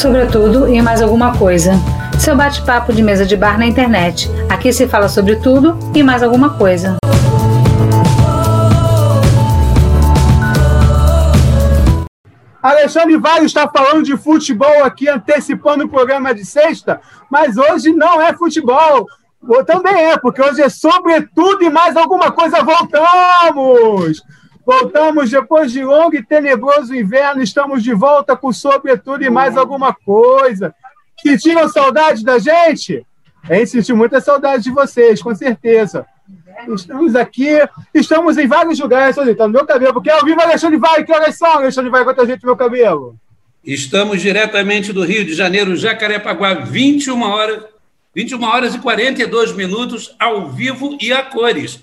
sobre tudo e mais alguma coisa. Seu bate-papo de mesa de bar na internet. Aqui se fala sobre tudo e mais alguma coisa. Alexandre Vale está falando de futebol aqui, antecipando o programa de sexta, mas hoje não é futebol. Também é, porque hoje é sobretudo e mais alguma coisa. Voltamos! Voltamos depois de longo e tenebroso inverno. Estamos de volta com sobretudo e mais alguma coisa. Sentiram saudade da gente? A gente sentiu muita saudade de vocês, com certeza. Estamos aqui, estamos em vários lugares, tá no meu cabelo, porque ao vivo Alexandre vai, que horas são, Alexandre vai, quanta gente no meu cabelo? Estamos diretamente do Rio de Janeiro, Jacarepaguá, 21 horas, 21 horas e 42 minutos, ao vivo e a cores.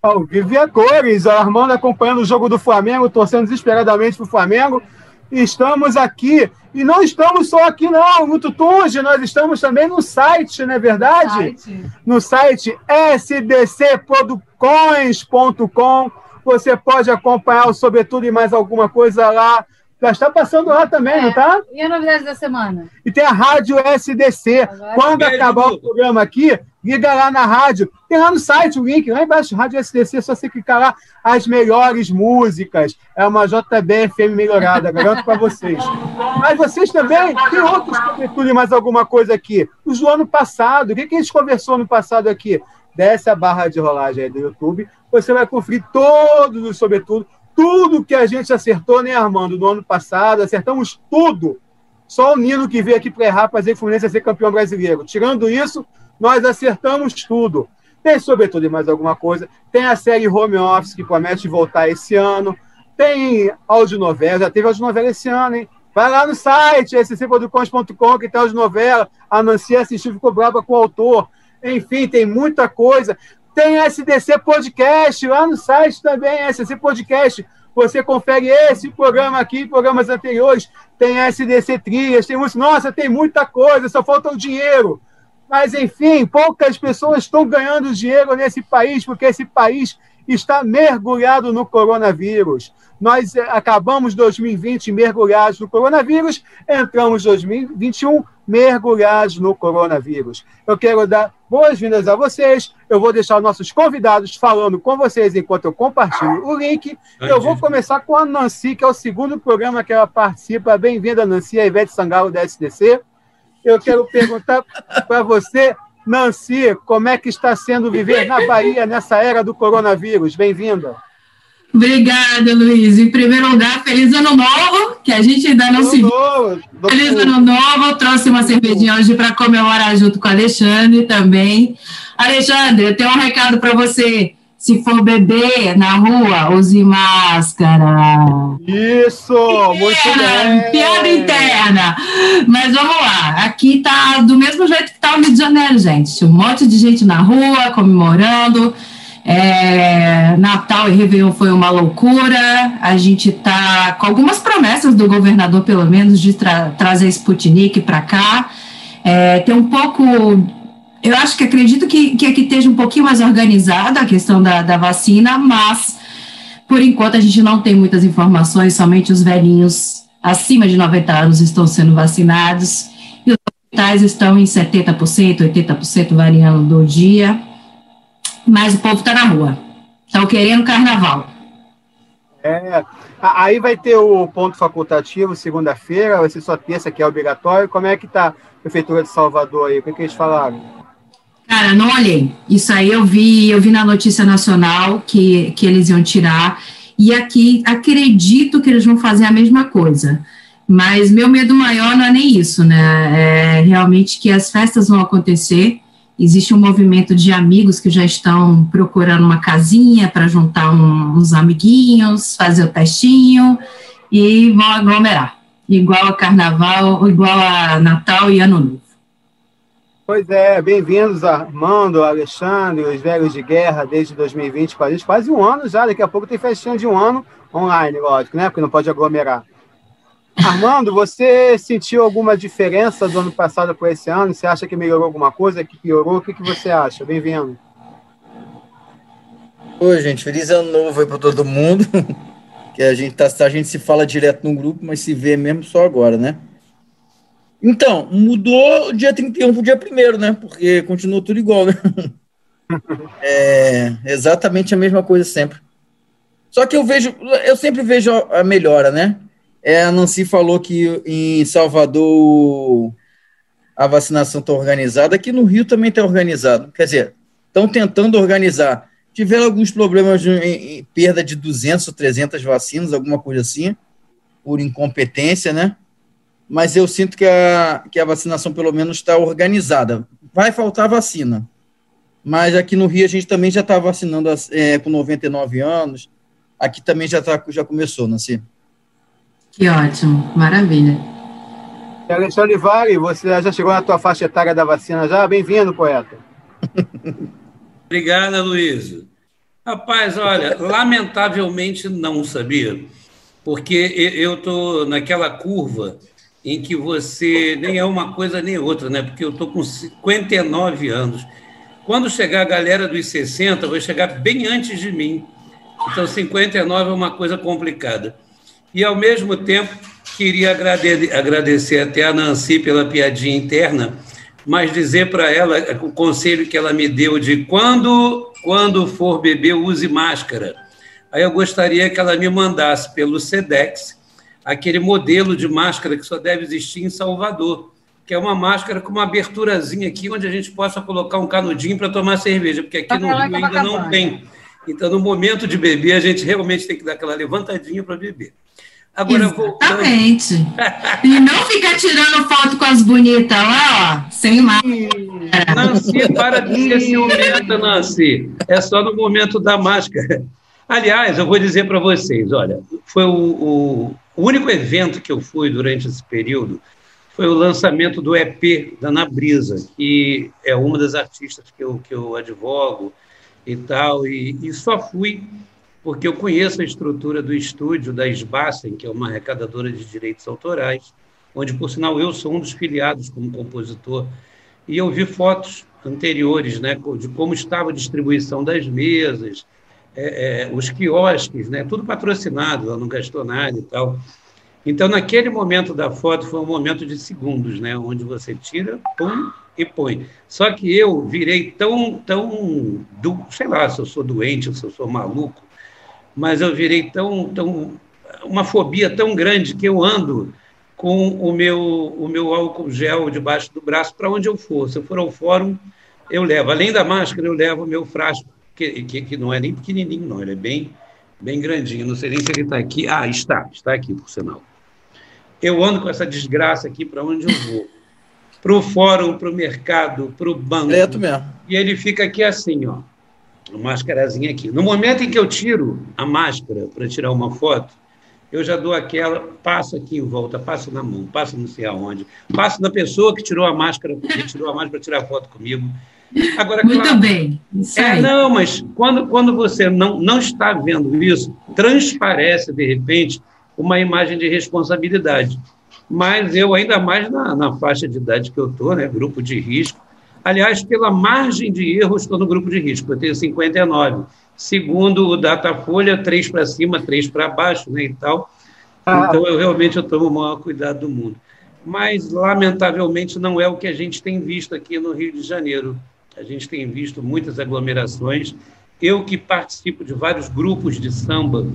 Ao vivo a cores, Armando acompanhando o jogo do Flamengo, torcendo desesperadamente para o Flamengo. Estamos aqui, e não estamos só aqui, não, no Tutunge, nós estamos também no site, não é verdade? Site. No site sdcproducões.com. Você pode acompanhar o Sobretudo e mais alguma coisa lá. Já está passando lá também, é. não tá? E a novidade da semana? E tem a Rádio SDC. Agora, Quando acabar o programa aqui, liga lá na rádio. Tem lá no site o link, lá embaixo, Rádio SDC, só você clicar lá, as melhores músicas. É uma JBFM melhorada, garanto para vocês. Mas vocês também, tem outros cobertura e mais alguma coisa aqui. Os do ano passado, o que, que a gente conversou no passado aqui? Desce a barra de rolagem aí do YouTube, você vai conferir todos os sobretudo tudo que a gente acertou, né, Armando, no ano passado, acertamos tudo. Só o Nino que veio aqui para errar para que o Fluminense ser campeão brasileiro. Tirando isso, nós acertamos tudo. Tem, sobretudo, e mais alguma coisa. Tem a série Home Office, que promete voltar esse ano. Tem audionovela, já teve audionovela esse ano, hein? Vai lá no site, scproducões.com, que tem audionovela. A Nancy assistiu, ficou brava com o autor. Enfim, tem muita coisa. Tem SDC Podcast lá no site também, SDC Podcast. Você confere esse programa aqui, programas anteriores. Tem SDC Trias, tem muito. Nossa, tem muita coisa, só falta o dinheiro. Mas, enfim, poucas pessoas estão ganhando dinheiro nesse país, porque esse país está mergulhado no coronavírus. Nós eh, acabamos 2020 mergulhados no coronavírus, entramos 2021 mergulhados no coronavírus. Eu quero dar boas-vindas a vocês. Eu vou deixar nossos convidados falando com vocês enquanto eu compartilho o link. Eu vou começar com a Nancy, que é o segundo programa que ela participa. Bem-vinda, Nancy, a Ivete Sangalo da SDC. Eu quero perguntar para você, Nancy, como é que está sendo viver na Bahia nessa era do coronavírus? Bem-vinda. Obrigada, Luiz. Em primeiro lugar, feliz ano novo, que a gente ainda não ano se novo, Feliz ano novo. Trouxe uma cervejinha hoje para comemorar junto com o Alexandre também. Alexandre, eu tenho um recado para você. Se for beber na rua, use máscara. Isso, muito bem. Piada interna. Mas vamos lá. Aqui tá do mesmo jeito que tá o Rio de Janeiro, gente. Um monte de gente na rua comemorando. É, Natal e Réveillon foi uma loucura. A gente está com algumas promessas do governador, pelo menos, de tra trazer Sputnik para cá. É, tem um pouco. Eu acho que acredito que, que aqui esteja um pouquinho mais organizada a questão da, da vacina, mas por enquanto a gente não tem muitas informações, somente os velhinhos acima de 90 anos estão sendo vacinados e os hospitais estão em 70%, 80% variando do dia mas o povo está na rua. Estão querendo carnaval. É, aí vai ter o ponto facultativo segunda-feira, vai ser só terça, que é obrigatório. Como é que está a Prefeitura de Salvador aí? O que, que eles falaram? Cara, não olhei. Isso aí eu vi, eu vi na notícia nacional que, que eles iam tirar. E aqui acredito que eles vão fazer a mesma coisa. Mas meu medo maior não é nem isso, né? É realmente que as festas vão acontecer Existe um movimento de amigos que já estão procurando uma casinha para juntar um, uns amiguinhos, fazer o testinho e vão aglomerar. Igual a Carnaval, igual a Natal e Ano Novo. Pois é, bem-vindos Armando, Alexandre, os velhos de guerra desde 2020, quase, quase um ano já, daqui a pouco tem festinha de um ano online, lógico, né? Porque não pode aglomerar. Armando, você sentiu alguma diferença do ano passado para esse ano? Você acha que melhorou alguma coisa, que piorou? O que, que você acha? Bem-vindo. Oi, gente, feliz ano novo aí para todo mundo. que a gente, tá, a gente se fala direto no grupo, mas se vê mesmo só agora, né? Então, mudou dia 31 para o dia 1 né? Porque continuou tudo igual, né? é exatamente a mesma coisa sempre. Só que eu vejo, eu sempre vejo a melhora, né? É, a Nancy falou que em Salvador a vacinação está organizada, aqui no Rio também está organizado. Quer dizer, estão tentando organizar. Tiveram alguns problemas de em, em perda de 200 ou 300 vacinas, alguma coisa assim, por incompetência, né? Mas eu sinto que a, que a vacinação, pelo menos, está organizada. Vai faltar vacina. Mas aqui no Rio a gente também já está vacinando é, com 99 anos. Aqui também já, tá, já começou, Nancy. Que ótimo, maravilha. Alexandre Olivari, você já chegou na tua faixa etária da vacina já? Bem-vindo, poeta. Obrigada, Luiz. Rapaz, olha, lamentavelmente não sabia, porque eu estou naquela curva em que você nem é uma coisa nem outra, né? Porque eu estou com 59 anos. Quando chegar a galera dos 60, vai chegar bem antes de mim. Então, 59 é uma coisa complicada. E, ao mesmo tempo, queria agradecer até a Nancy pela piadinha interna, mas dizer para ela o conselho que ela me deu de quando, quando for beber, use máscara. Aí eu gostaria que ela me mandasse pelo SEDEX aquele modelo de máscara que só deve existir em Salvador, que é uma máscara com uma aberturazinha aqui, onde a gente possa colocar um canudinho para tomar cerveja, porque aqui no Rio ainda não tem. Então, no momento de beber, a gente realmente tem que dar aquela levantadinha para beber. Agora, Exatamente. E não ficar tirando foto com as bonitas lá, ó, sem máscara. Nancy, para de ser ciumenta, Nancy. É só no momento da máscara. Aliás, eu vou dizer para vocês, olha, foi o, o, o, único evento que eu fui durante esse período foi o lançamento do EP da Nabrisa, que é uma das artistas que eu, que eu advogo e tal, e, e só fui porque eu conheço a estrutura do estúdio da Sbassen, que é uma arrecadadora de direitos autorais, onde, por sinal, eu sou um dos filiados como compositor, e eu vi fotos anteriores né, de como estava a distribuição das mesas, é, é, os quiosques, né, tudo patrocinado, ela não gastou nada e tal. Então, naquele momento da foto, foi um momento de segundos, né, onde você tira, pum, e põe. Só que eu virei tão, tão, sei lá, se eu sou doente, se eu sou maluco, mas eu virei tão, tão uma fobia tão grande que eu ando com o meu, o meu álcool gel debaixo do braço para onde eu for. Se eu for ao fórum, eu levo. Além da máscara, eu levo o meu frasco, que, que, que não é nem pequenininho, não, ele é bem, bem grandinho. Não sei nem se ele está aqui. Ah, está, está aqui, por sinal. Eu ando com essa desgraça aqui para onde eu vou. Para o fórum, para o mercado, para o banco. É mesmo. E ele fica aqui assim, ó uma máscarazinha aqui. No momento em que eu tiro a máscara para tirar uma foto, eu já dou aquela, passo aqui em volta, passo na mão, passo não sei aonde, passo na pessoa que tirou a máscara, que tirou a máscara para tirar foto comigo. Agora, Muito claro, bem. Isso é, não, mas quando, quando você não, não está vendo isso, transparece, de repente, uma imagem de responsabilidade. Mas eu, ainda mais na, na faixa de idade que eu estou, né, grupo de risco, Aliás, pela margem de erro, estou no grupo de risco, eu tenho 59. Segundo o Datafolha, três para cima, três para baixo, né, e tal. Ah. Então, eu realmente eu tomo o maior cuidado do mundo. Mas, lamentavelmente, não é o que a gente tem visto aqui no Rio de Janeiro. A gente tem visto muitas aglomerações. Eu que participo de vários grupos de samba,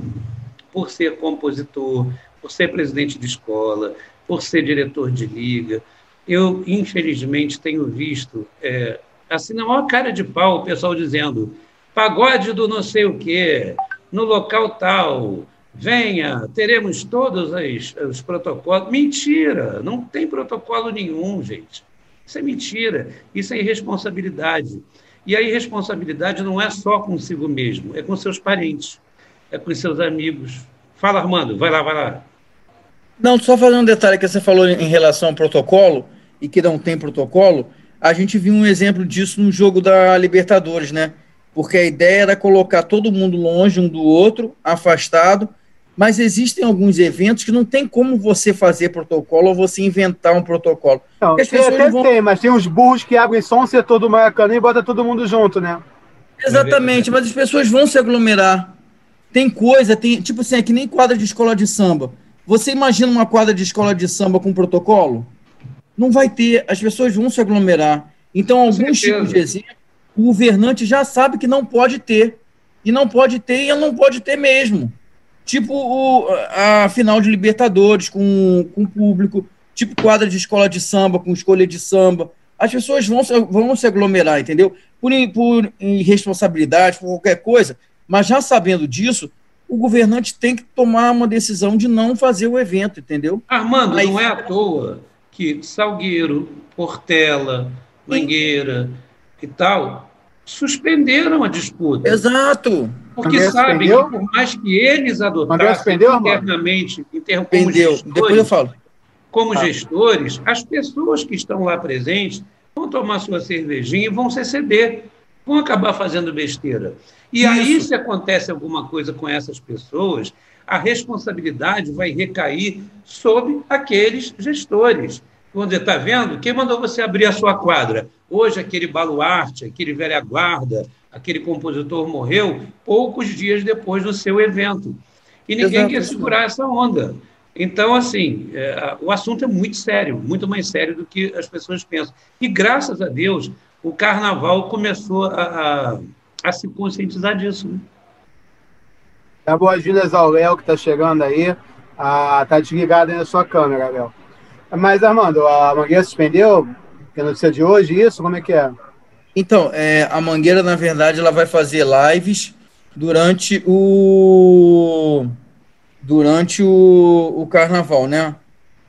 por ser compositor, por ser presidente de escola, por ser diretor de liga, eu, infelizmente, tenho visto, é, assim, na maior cara de pau, o pessoal dizendo pagode do não sei o quê, no local tal, venha, teremos todos as, os protocolos. Mentira, não tem protocolo nenhum, gente. Isso é mentira, isso é irresponsabilidade. E a irresponsabilidade não é só consigo mesmo, é com seus parentes, é com seus amigos. Fala, Armando, vai lá, vai lá. Não, só fazer um detalhe que você falou em relação ao protocolo e que não tem protocolo, a gente viu um exemplo disso no jogo da Libertadores, né? Porque a ideia era colocar todo mundo longe um do outro, afastado, mas existem alguns eventos que não tem como você fazer protocolo ou você inventar um protocolo. Não, as pessoas até vão... tem, mas tem uns burros que abrem só um setor do Maracanã e bota todo mundo junto, né? Exatamente, mas as pessoas vão se aglomerar. Tem coisa, tem tipo assim, é que nem quadra de escola de samba. Você imagina uma quadra de escola de samba com protocolo? Não vai ter, as pessoas vão se aglomerar. Então, alguns tipos de exemplo, o governante já sabe que não pode ter. E não pode ter, e não pode ter mesmo. Tipo o, a final de Libertadores com, com público, tipo quadra de escola de samba com escolha de samba. As pessoas vão, vão se aglomerar, entendeu? Por, por irresponsabilidade, por qualquer coisa, mas já sabendo disso, o governante tem que tomar uma decisão de não fazer o evento, entendeu? Armando, Aí, não é à toa que Salgueiro, Portela, Mangueira e tal suspenderam a disputa. Exato. Porque André sabem que por mais que eles adotassem internamente, inter, como gestores, Depois eu falo. como ah. gestores, as pessoas que estão lá presentes vão tomar sua cervejinha e vão se ceder, vão acabar fazendo besteira. E Isso. aí, se acontece alguma coisa com essas pessoas, a responsabilidade vai recair sobre aqueles gestores. Dizer, está vendo? Quem mandou você abrir a sua quadra? Hoje, aquele baluarte, aquele velha guarda, aquele compositor morreu poucos dias depois do seu evento. E ninguém Exato. quer segurar essa onda. Então, assim, é, o assunto é muito sério, muito mais sério do que as pessoas pensam. E, graças a Deus, o carnaval começou a, a, a se conscientizar disso. Né? Tá boas-vindas ao Léo, que está chegando aí. Ah, tá desligado aí na sua câmera, Léo. Mas, Armando, a Mangueira suspendeu? Que é notícia de hoje, isso? Como é que é? Então, é, a Mangueira, na verdade, ela vai fazer lives durante o durante o, o carnaval, né?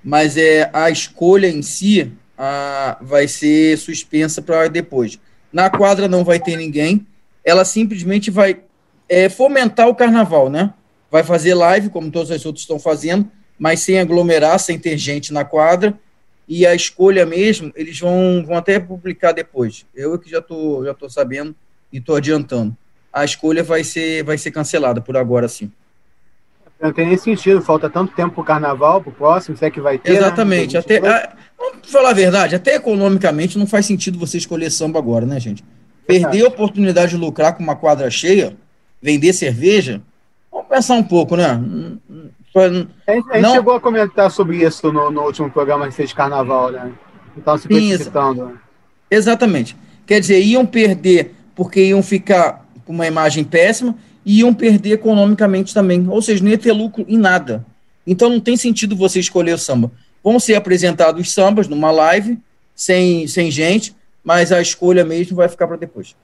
Mas é a escolha em si a, vai ser suspensa para depois. Na quadra não vai ter ninguém. Ela simplesmente vai é, fomentar o carnaval, né? Vai fazer live, como todos os outros estão fazendo, mas sem aglomerar, sem ter gente na quadra. E a escolha mesmo, eles vão, vão até publicar depois. Eu que já tô, já tô sabendo e tô adiantando. A escolha vai ser, vai ser cancelada por agora, sim. Não tem nem sentido, falta tanto tempo para o carnaval, para o próximo, se é que vai ter. Né? Exatamente. Né? Até, a, vamos falar a verdade, até economicamente não faz sentido você escolher samba agora, né, gente? Perder a oportunidade de lucrar com uma quadra cheia, vender cerveja, vamos pensar um pouco, né? A gente, a gente chegou a comentar sobre isso no, no último programa que fez de carnaval, né? Então se precipitando. Exatamente. Quer dizer, iam perder porque iam ficar com uma imagem péssima e iam perder economicamente também. Ou seja, não ia ter lucro em nada. Então não tem sentido você escolher o samba. Vão ser apresentados os sambas numa live, sem, sem gente, mas a escolha mesmo vai ficar para depois.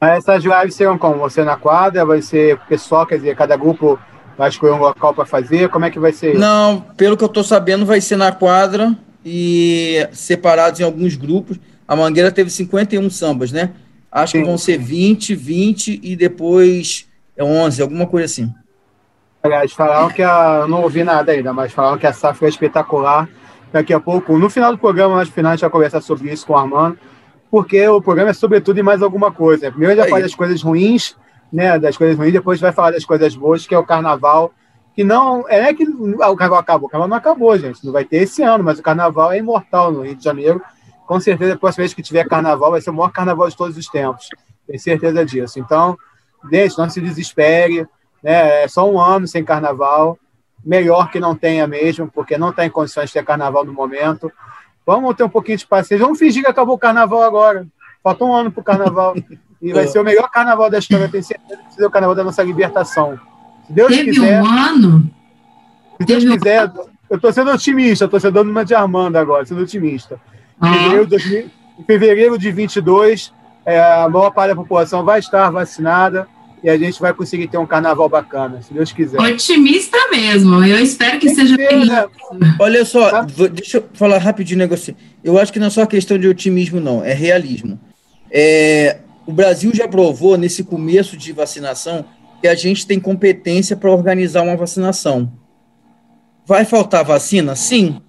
Mas essas lives serão como? Você na quadra? Vai ser pessoal, quer dizer, cada grupo Vai escolher um local para fazer? Como é que vai ser? Não, pelo que eu estou sabendo, vai ser na quadra e separados em alguns grupos. A Mangueira teve 51 sambas, né? Acho Sim. que vão ser 20, 20 e depois 11, alguma coisa assim. Aliás, falaram que a. Eu não ouvi nada ainda, mas falaram que a safra é espetacular. Daqui a pouco, no final do programa, mais final, a gente vai conversar sobre isso com o Armando, porque o programa é sobretudo e mais alguma coisa. Primeiro, já faz as coisas ruins né, das coisas ruins, depois vai falar das coisas boas, que é o carnaval, que não é que o carnaval acabou, o carnaval não acabou, gente, não vai ter esse ano, mas o carnaval é imortal no Rio de Janeiro. Com certeza, a próxima vez que tiver carnaval, vai ser o maior carnaval de todos os tempos. Tenho certeza disso. Então, gente, não se desespere, né? É só um ano sem carnaval. Melhor que não tenha mesmo, porque não está em condições de ter carnaval no momento. Vamos ter um pouquinho de paciência. Vamos fingir que acabou o carnaval agora. Falta um ano para o carnaval. E vai ser o melhor carnaval da história. Eu tenho certeza que ser o carnaval da nossa libertação. Se Deus Teve quiser. um ano? Se Deus Teve quiser, um... eu estou sendo otimista, estou sendo uma de Armando agora, sendo otimista. Em ah. fevereiro, de, em fevereiro de 22, é, a maior parte da população vai estar vacinada e a gente vai conseguir ter um carnaval bacana, se Deus quiser. Otimista mesmo, eu espero que seja bem. Né? Olha só, tá? deixa eu falar rapidinho um negócio. Eu acho que não é só questão de otimismo, não, é realismo. É, o Brasil já provou nesse começo de vacinação que a gente tem competência para organizar uma vacinação. Vai faltar vacina? Sim,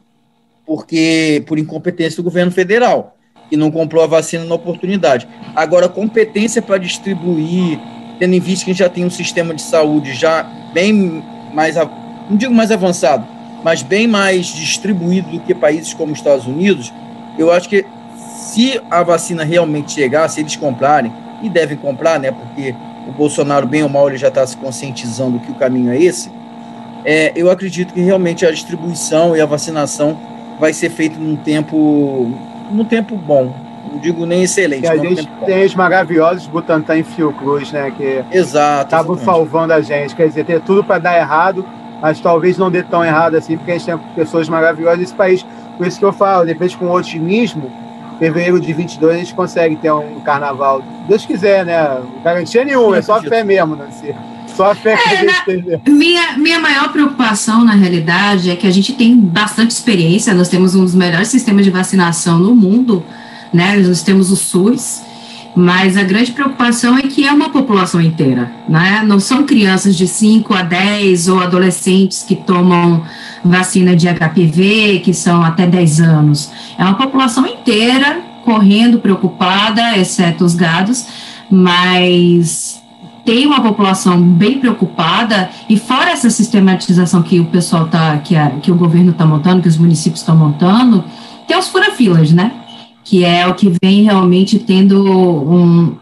porque por incompetência do governo federal, que não comprou a vacina na oportunidade. Agora, competência para distribuir, tendo em vista que a gente já tem um sistema de saúde já bem mais, não digo mais avançado, mas bem mais distribuído do que países como os Estados Unidos, eu acho que se a vacina realmente chegar, se eles comprarem, e devem comprar, né, porque o Bolsonaro, bem ou mal, ele já está se conscientizando que o caminho é esse, é, eu acredito que realmente a distribuição e a vacinação vai ser feito num tempo, num tempo bom. Não digo nem excelente. a gente tem os maravilhosos Butantan e Fiocruz, né? Que estavam salvando a gente. Quer dizer, tem tudo para dar errado, mas talvez não dê tão errado assim, porque a gente tem pessoas maravilhosas nesse país. Por isso que eu falo, depois com otimismo, fevereiro de 22 a gente consegue ter um carnaval. Deus quiser, né? Garantia nenhuma, é só fé mesmo, né? Só a fé que é, a gente tem. Minha, minha maior preocupação, na realidade, é que a gente tem bastante experiência, nós temos um dos melhores sistemas de vacinação no mundo, né? Nós temos o SUS, mas a grande preocupação é que é uma população inteira, né? Não são crianças de 5 a 10 ou adolescentes que tomam vacina de HPV, que são até 10 anos. É uma população inteira correndo preocupada, exceto os gados, mas tem uma população bem preocupada e fora essa sistematização que o pessoal tá que, a, que o governo está montando, que os municípios estão montando, tem os furafilas, né? Que é o que vem realmente tendo um.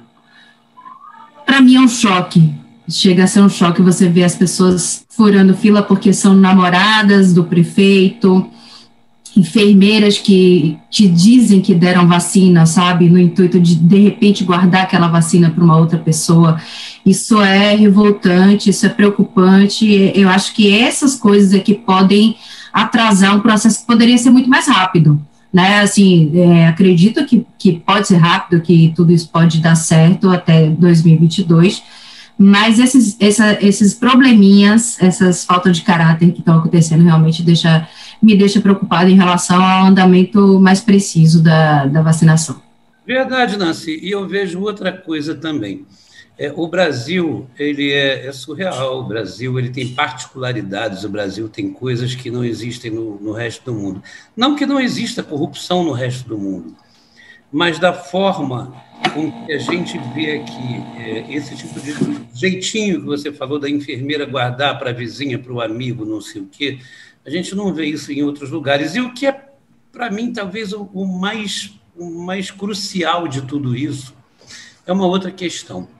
Para mim é um choque. Chega a ser um choque você ver as pessoas furando fila porque são namoradas do prefeito, enfermeiras que te dizem que deram vacina, sabe, no intuito de de repente guardar aquela vacina para uma outra pessoa. Isso é revoltante, isso é preocupante. Eu acho que essas coisas é que podem atrasar um processo que poderia ser muito mais rápido né? Assim, é, acredito que, que pode ser rápido, que tudo isso pode dar certo até 2022, mas esses, essa, esses probleminhas, essas faltas de caráter que estão acontecendo realmente deixa, me deixa preocupado em relação ao andamento mais preciso da, da vacinação. Verdade, Nancy, e eu vejo outra coisa também. É, o Brasil ele é, é, surreal. O Brasil ele tem particularidades. O Brasil tem coisas que não existem no, no, resto do mundo. Não que não exista corrupção no resto do mundo, mas da forma com que a gente vê aqui é, esse tipo de jeitinho que você falou da enfermeira guardar para a vizinha, para o amigo, não sei o quê. A gente não vê isso em outros lugares. E o que é para mim talvez o, o mais o mais crucial de tudo isso é uma outra questão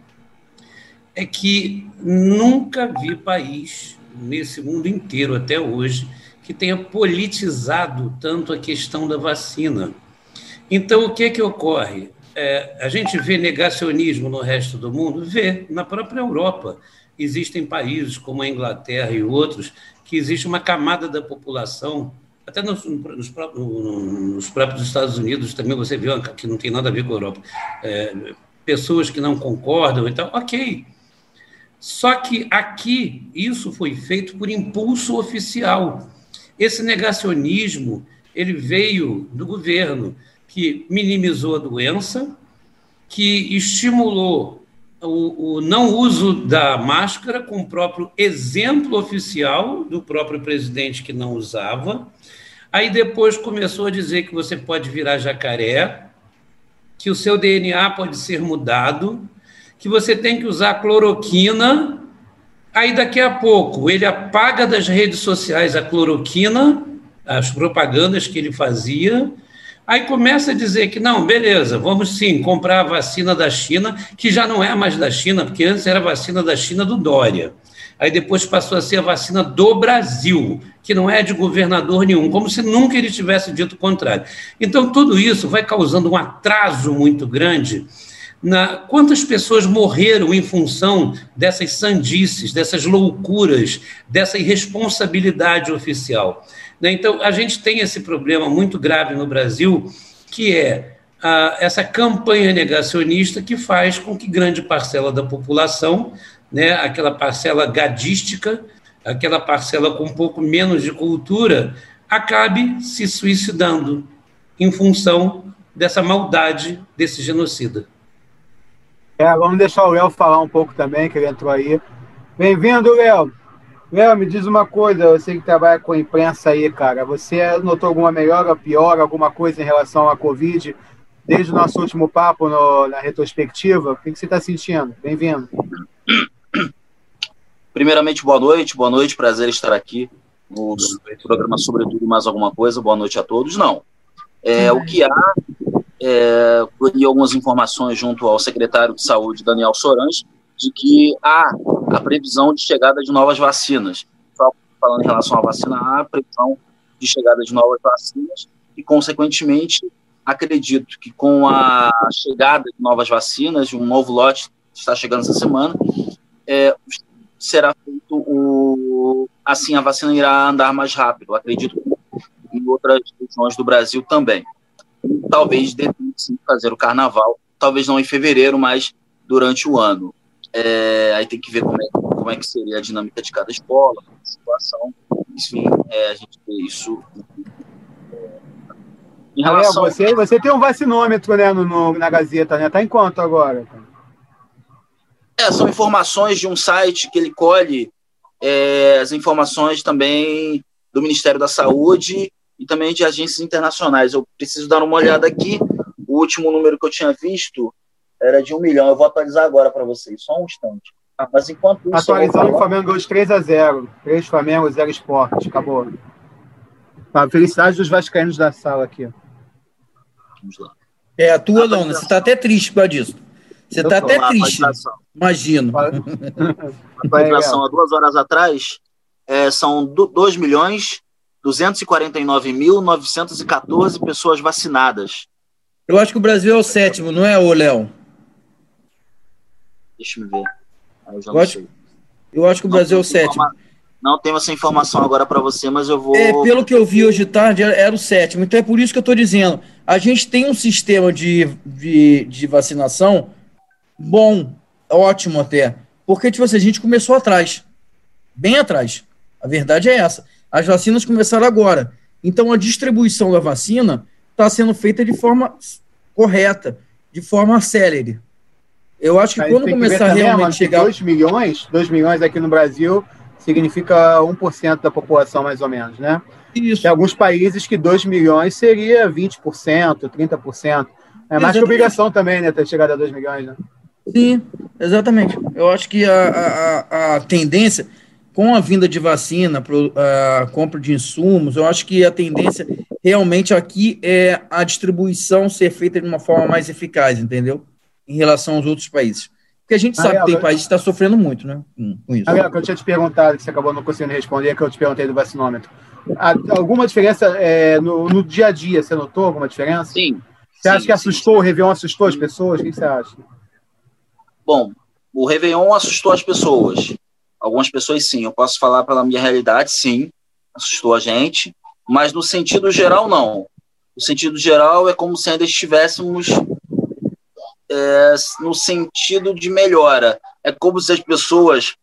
é que nunca vi país nesse mundo inteiro até hoje que tenha politizado tanto a questão da vacina. Então, o que é que ocorre? É, a gente vê negacionismo no resto do mundo? Vê, na própria Europa. Existem países como a Inglaterra e outros que existe uma camada da população, até nos, nos, nos próprios Estados Unidos também você vê que não tem nada a ver com a Europa, é, pessoas que não concordam e tal, ok, só que aqui isso foi feito por impulso oficial. Esse negacionismo ele veio do governo que minimizou a doença, que estimulou o, o, não uso da máscara com o próprio exemplo oficial do próprio presidente que não usava. Aí depois começou a dizer que você pode virar jacaré, que o seu DNA pode ser mudado, que você tem que usar cloroquina. Aí daqui a pouco ele apaga das redes sociais a cloroquina, as propagandas que ele fazia. Aí começa a dizer que não, beleza, vamos sim comprar a vacina da China, que já não é mais da China, porque antes era a vacina da China do Dória. Aí depois passou a ser a vacina do Brasil, que não é de governador nenhum, como se nunca ele tivesse dito o contrário. Então, tudo isso vai causando um atraso muito grande na, quantas pessoas morreram em função dessas sandices, dessas loucuras, dessa irresponsabilidade oficial? Né? Então, a gente tem esse problema muito grave no Brasil, que é a, essa campanha negacionista que faz com que grande parcela da população, né, aquela parcela gadística, aquela parcela com um pouco menos de cultura, acabe se suicidando em função dessa maldade desse genocida. É, vamos deixar o Léo falar um pouco também, que ele entrou aí. Bem-vindo, Léo. Léo, me diz uma coisa, você que trabalha com imprensa aí, cara, você notou alguma melhora, pior, alguma coisa em relação à Covid, desde o nosso último papo no, na retrospectiva? O que, que você está sentindo? Bem-vindo. Primeiramente, boa noite, boa noite, prazer estar aqui no programa Sobretudo Mais Alguma Coisa, boa noite a todos. Não, é, o que há é, colhi algumas informações junto ao secretário de Saúde, Daniel Sorange, de que há a previsão de chegada de novas vacinas. Só falando em relação à vacina, há a previsão de chegada de novas vacinas. e, consequentemente, acredito que com a chegada de novas vacinas, um novo lote está chegando essa semana, é, será feito o. Assim, a vacina irá andar mais rápido, acredito, em outras regiões do Brasil também. Talvez dê sim fazer o carnaval, talvez não em fevereiro, mas durante o ano. É, aí tem que ver como é, como é que seria a dinâmica de cada escola, a situação. Enfim, é, a gente vê isso. Em relação é, você, você tem um vacinômetro né, no, no, na Gazeta, né? Tá em quanto agora? É, são informações de um site que ele colhe é, as informações também do Ministério da Saúde e também de agências internacionais. Eu preciso dar uma olhada aqui. O último número que eu tinha visto era de um milhão. Eu vou atualizar agora para vocês, só um instante. Mas enquanto isso. Atualizando, o Flamengo ganhou de 3 a 0 3 Flamengo, 0 Esporte. Acabou. Tá, felicidade dos Vascaínos da sala aqui. Vamos lá. É, a tua, não, Você está até triste por disso. Você está até triste. Imagino. A população, há duas horas atrás, é, são 2 milhões 249.914 pessoas vacinadas. Eu acho que o Brasil é o sétimo, não é, o Léo? Deixa eu ver. Eu, eu, acho, eu, acho, que o Brasil é o sétimo. Não tenho essa informação agora para você, mas eu vou. É, pelo que eu vi hoje de tarde, era o sétimo. Então é por isso que eu estou dizendo. A gente tem um sistema de, de, de vacinação bom, ótimo até. Porque, tipo assim, a gente começou atrás. Bem atrás. A verdade é essa. As vacinas começaram agora. Então, a distribuição da vacina está sendo feita de forma correta, de forma célere. Eu acho que Aí quando começar que realmente a chegar. 2 milhões, 2 milhões aqui no Brasil significa 1% da população, mais ou menos, né? Isso. Tem alguns países que 2 milhões seria 20%, 30%. É mais que obrigação também, né? Ter chegado a 2 milhões, né? Sim, exatamente. Eu acho que a, a, a tendência, com a vinda de vacina, a compra de insumos, eu acho que a tendência realmente aqui é a distribuição ser feita de uma forma mais eficaz, entendeu? Em relação aos outros países. Porque a gente sabe que tem países que está sofrendo muito, né? Com isso. Ariel, que eu tinha te perguntado, que você acabou não conseguindo responder, que eu te perguntei do vacinômetro. Alguma diferença é, no, no, dia a dia? Você notou alguma diferença? Sim. Você sim, acha que assustou, sim. o Réveillon assustou as pessoas? O que você acha? Bom, o Réveillon assustou as pessoas. Algumas pessoas sim, eu posso falar pela minha realidade, sim, assustou a gente, mas no sentido geral, não. No sentido geral, é como se ainda estivéssemos é, no sentido de melhora. É como se as pessoas,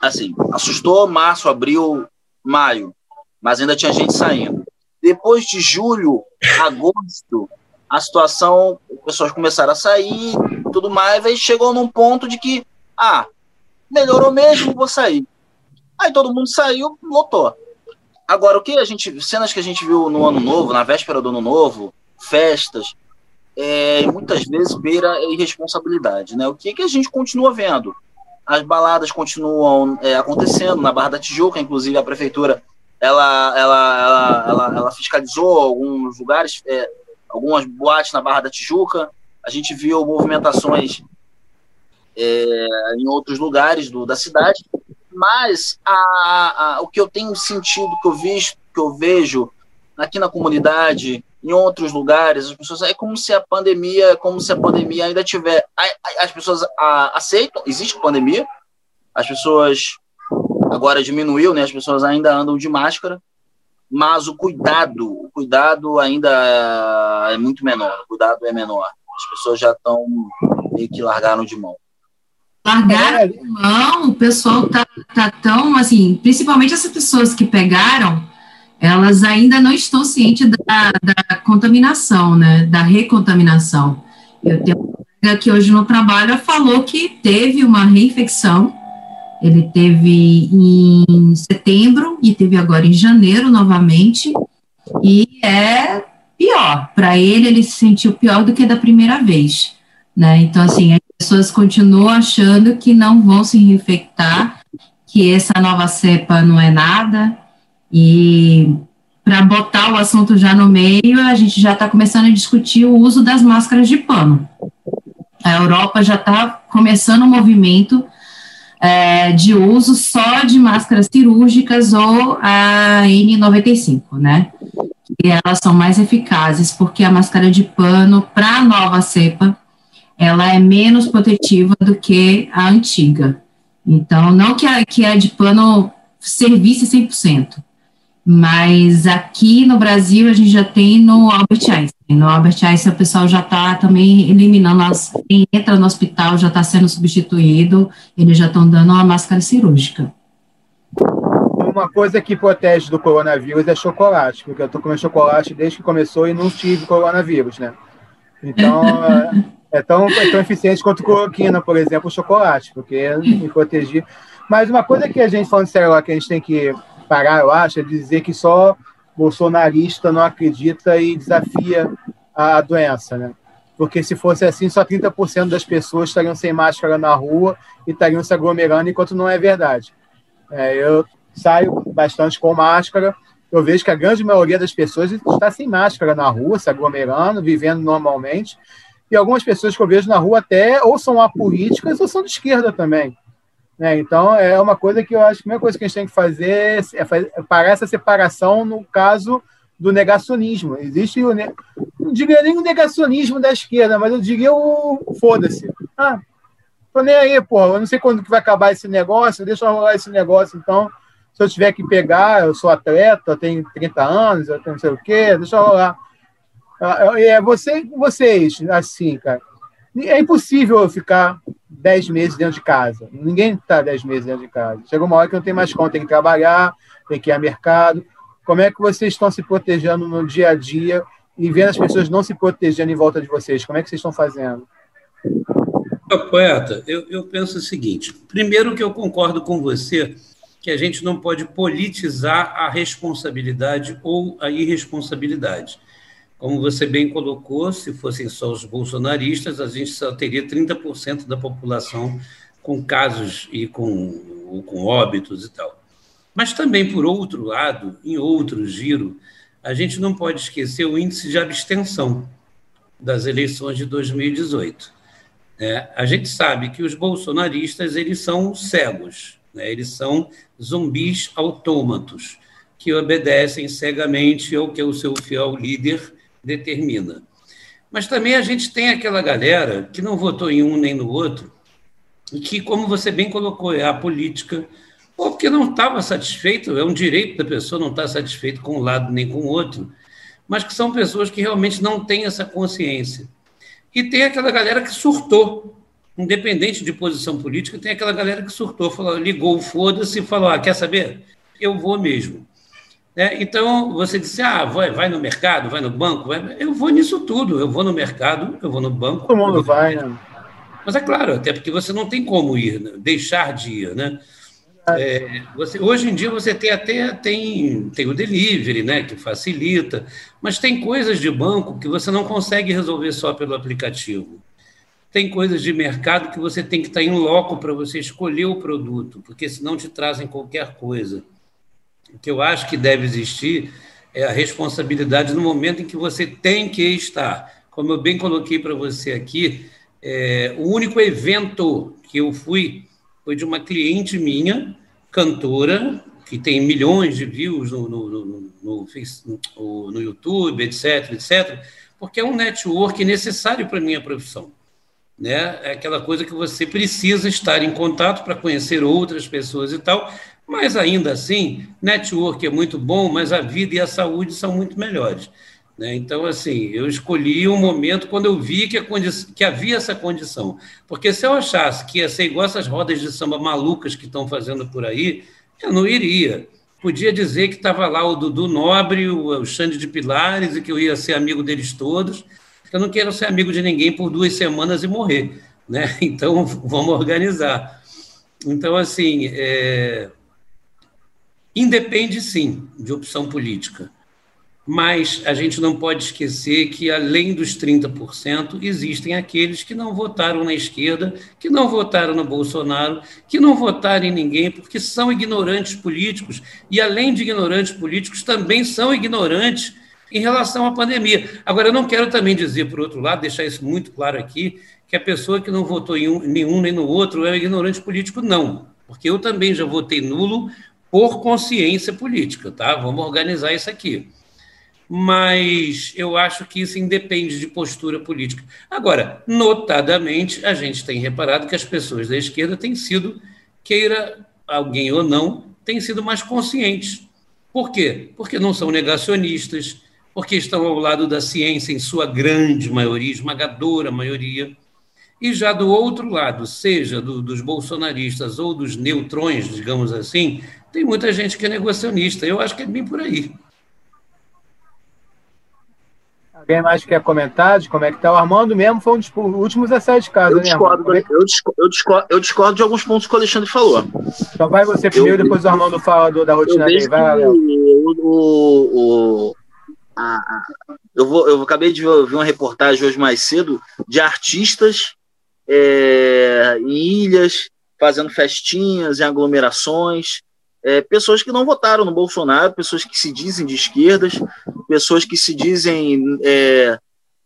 assim, assustou março, abril, maio, mas ainda tinha gente saindo. Depois de julho, agosto, a situação, as pessoas começaram a sair, tudo mais, aí chegou num ponto de que, ah, melhorou mesmo, vou sair. Aí todo mundo saiu, lotou. Agora, o que a gente, cenas que a gente viu no ano novo, na véspera do ano novo, festas, é, muitas vezes beira irresponsabilidade, né? O que, que a gente continua vendo? As baladas continuam é, acontecendo na Barra da Tijuca, inclusive a prefeitura ela, ela, ela, ela, ela fiscalizou alguns lugares, é, algumas boates na Barra da Tijuca. A gente viu movimentações é, em outros lugares do, da cidade, mas a, a, o que eu tenho sentido, que eu, visto, que eu vejo aqui na comunidade, em outros lugares, as pessoas é como se a pandemia, como se a pandemia ainda tiver, as pessoas aceitam, existe pandemia, as pessoas agora diminuiu, né? As pessoas ainda andam de máscara, mas o cuidado, o cuidado ainda é muito menor, o cuidado é menor. As pessoas já estão meio que largaram de mão. Largaram é. mão, o pessoal tá, tá tão, assim, principalmente essas pessoas que pegaram, elas ainda não estão cientes da, da contaminação, né, da recontaminação. Eu tenho uma colega que hoje no trabalho falou que teve uma reinfecção ele teve em setembro e teve agora em janeiro novamente. E é pior. Para ele, ele se sentiu pior do que da primeira vez. Né? Então, assim, as pessoas continuam achando que não vão se infectar, que essa nova cepa não é nada. E para botar o assunto já no meio, a gente já está começando a discutir o uso das máscaras de pano. A Europa já está começando um movimento é, de uso só de máscaras cirúrgicas ou a N95, né? elas são mais eficazes, porque a máscara de pano, para a nova cepa, ela é menos protetiva do que a antiga. Então, não que a, que a de pano servisse 100%, mas aqui no Brasil a gente já tem no Albert Einstein. No Albert Einstein o pessoal já está também eliminando, as, quem entra no hospital já está sendo substituído, eles já estão dando uma máscara cirúrgica. Uma coisa que protege do coronavírus é chocolate, porque eu estou comendo chocolate desde que começou e não tive coronavírus, né? Então, é, tão, é tão eficiente quanto cloroquina, por exemplo, o chocolate, porque me proteger. Mas uma coisa que a gente, falando sério lá, que a gente tem que parar, eu acho, é dizer que só bolsonarista não acredita e desafia a doença, né? Porque se fosse assim, só 30% das pessoas estariam sem máscara na rua e estariam se aglomerando, enquanto não é verdade. É, eu saio bastante com máscara, eu vejo que a grande maioria das pessoas está sem máscara na rua, se aglomerando, vivendo normalmente, e algumas pessoas que eu vejo na rua até ou são apolíticas ou são de esquerda também. Né? Então, é uma coisa que eu acho que a primeira coisa que a gente tem que fazer é, fazer, é parar essa separação no caso do negacionismo. Existe o. Ne... Não diria nem o negacionismo da esquerda, mas eu diria o. Foda-se. Ah, tô nem aí, pô. Eu não sei quando que vai acabar esse negócio, deixa eu rolar esse negócio. Então, se eu tiver que pegar, eu sou atleta, eu tenho 30 anos, eu tenho não sei o quê, deixa eu rolar. Ah, é, você, vocês, assim, cara. É impossível eu ficar 10 meses dentro de casa. Ninguém está 10 meses dentro de casa. Chega uma hora que não tem mais conta, tem que trabalhar, tem que ir ao mercado. Como é que vocês estão se protegendo no dia a dia e vendo as pessoas não se protegendo em volta de vocês? Como é que vocês estão fazendo? Poeta, eu, eu penso o seguinte: primeiro, que eu concordo com você que a gente não pode politizar a responsabilidade ou a irresponsabilidade. Como você bem colocou, se fossem só os bolsonaristas, a gente só teria 30% da população com casos e com, com óbitos e tal. Mas também, por outro lado, em outro giro, a gente não pode esquecer o índice de abstenção das eleições de 2018. É, a gente sabe que os bolsonaristas eles são cegos, né? eles são zumbis autômatos que obedecem cegamente ao que o seu fiel líder determina. Mas também a gente tem aquela galera que não votou em um nem no outro, e que, como você bem colocou, é a política, ou porque não estava satisfeito, é um direito da pessoa não estar satisfeito com um lado nem com o outro, mas que são pessoas que realmente não têm essa consciência. E tem aquela galera que surtou, independente de posição política, tem aquela galera que surtou, falou, ligou foda-se e falou: ah, quer saber? Eu vou mesmo. É, então, você disse, ah, vai, vai no mercado, vai no banco, vai... eu vou nisso tudo, eu vou no mercado, eu vou no banco. Todo mundo vai, né? Mas é claro, até porque você não tem como ir, né? deixar de ir, né? É, você, hoje em dia você tem até tem, tem o delivery, né, que facilita, mas tem coisas de banco que você não consegue resolver só pelo aplicativo. Tem coisas de mercado que você tem que estar em loco para você escolher o produto, porque senão te trazem qualquer coisa. O que eu acho que deve existir é a responsabilidade no momento em que você tem que estar. Como eu bem coloquei para você aqui, é, o único evento que eu fui foi de uma cliente minha, cantora, que tem milhões de views no, no, no, no, no YouTube, etc, etc, porque é um network necessário para a minha profissão. Né? É aquela coisa que você precisa estar em contato para conhecer outras pessoas e tal, mas ainda assim, network é muito bom, mas a vida e a saúde são muito melhores. Né? Então, assim, eu escolhi um momento quando eu vi que, que, havia essa condição. Porque se eu achasse que ia ser igual essas rodas de samba malucas que estão fazendo por aí, eu não iria. Podia dizer que estava lá o Dudu Nobre, o, Xande de Pilares, e que eu ia ser amigo deles todos. Eu não quero ser amigo de ninguém por duas semanas e morrer. Né? Então, vamos organizar. Então, assim, é, Independe, sim, de opção política. Mas a gente não pode esquecer que, além dos 30%, existem aqueles que não votaram na esquerda, que não votaram no Bolsonaro, que não votaram em ninguém, porque são ignorantes políticos. E, além de ignorantes políticos, também são ignorantes em relação à pandemia. Agora, eu não quero também dizer, por outro lado, deixar isso muito claro aqui, que a pessoa que não votou em um, nenhum nem no outro é ignorante político, não. Porque eu também já votei nulo por consciência política, tá? Vamos organizar isso aqui. mas eu acho que isso independe de postura política. Agora, notadamente, a gente tem reparado que as pessoas da esquerda têm sido, queira alguém ou não, têm sido mais conscientes. Por quê? Porque não são negacionistas, porque estão ao lado da ciência em sua grande maioria, esmagadora maioria. E já do outro lado, seja do, dos bolsonaristas ou dos neutrões, digamos assim, tem muita gente que é negacionista. Eu acho que é bem por aí. Alguém mais quer comentar de como é que tá? O Armando mesmo foi um dos últimos a sair de casa, eu né? Discordo, é eu, discordo, eu, discordo, eu discordo de alguns pontos que o Alexandre falou. Então vai você primeiro, eu, depois o Armando fala do, da rotina dele. Vai, o, o, a, a, eu, vou, eu acabei de ver uma reportagem hoje mais cedo de artistas é, em ilhas, fazendo festinhas, em aglomerações, é, pessoas que não votaram no Bolsonaro, pessoas que se dizem de esquerdas, pessoas que se dizem é,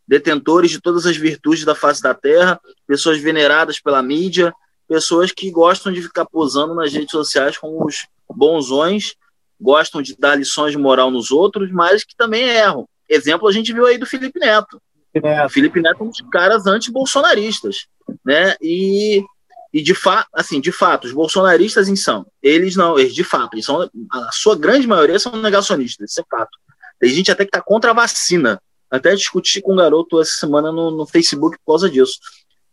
detentores de todas as virtudes da face da terra, pessoas veneradas pela mídia, pessoas que gostam de ficar posando nas redes sociais como os bonzões, gostam de dar lições de moral nos outros, mas que também erram. Exemplo a gente viu aí do Felipe Neto. O Felipe Neto é um dos caras anti-bolsonaristas, né? E e de fato, assim, de fato, os bolsonaristas em são, eles não, eles de fato, eles são, a sua grande maioria são negacionistas, isso é fato. Tem gente até que está contra a vacina. Até discuti com um garoto essa semana no, no Facebook por causa disso.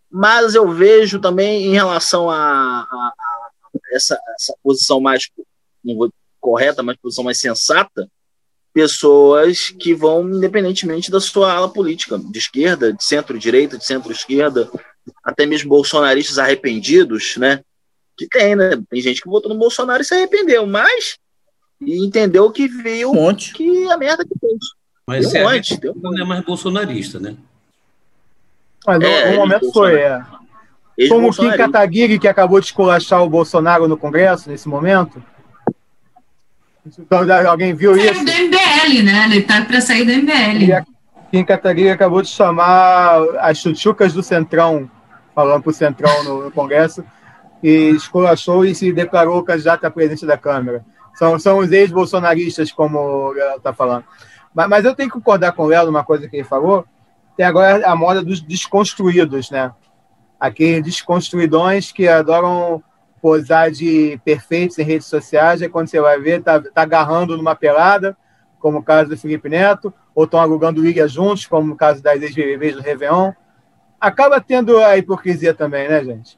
Mas eu vejo também em relação a, a, a essa, essa posição mais, não vou correta, mas posição mais sensata, pessoas que vão independentemente da sua ala política, de esquerda, de centro-direita, de centro-esquerda, até mesmo bolsonaristas arrependidos, né? Que tem, né? Tem gente que votou no Bolsonaro e se arrependeu, mas e entendeu que viu um monte. que a merda que fez. Mas um monte, não é mais bolsonarista, né? Mas é, no momento foi, é. Como o Kim Kataguiri, que acabou de esculachar o Bolsonaro no Congresso, nesse momento. Então, alguém viu isso? Saiu do MBL, né? Ele tá para sair do MBL. Kim Kataguiri acabou de chamar as chuchucas do Centrão falando para o Centrão no, no, Congresso, e esculachou e se declarou candidato a presidente da Câmara. São, são os ex-bolsonaristas, como ela está falando. Mas, mas, eu tenho que concordar com o Léo numa coisa que ele falou, tem agora a moda dos desconstruídos, né? Aqueles desconstruidões que adoram posar de perfeitos em redes sociais, e quando você vai ver, tá, tá agarrando numa pelada, como o caso do Felipe Neto, ou estão alugando ilha juntos, como no caso das ex-BBBs do Réveillon acaba tendo a hipocrisia também, né, gente?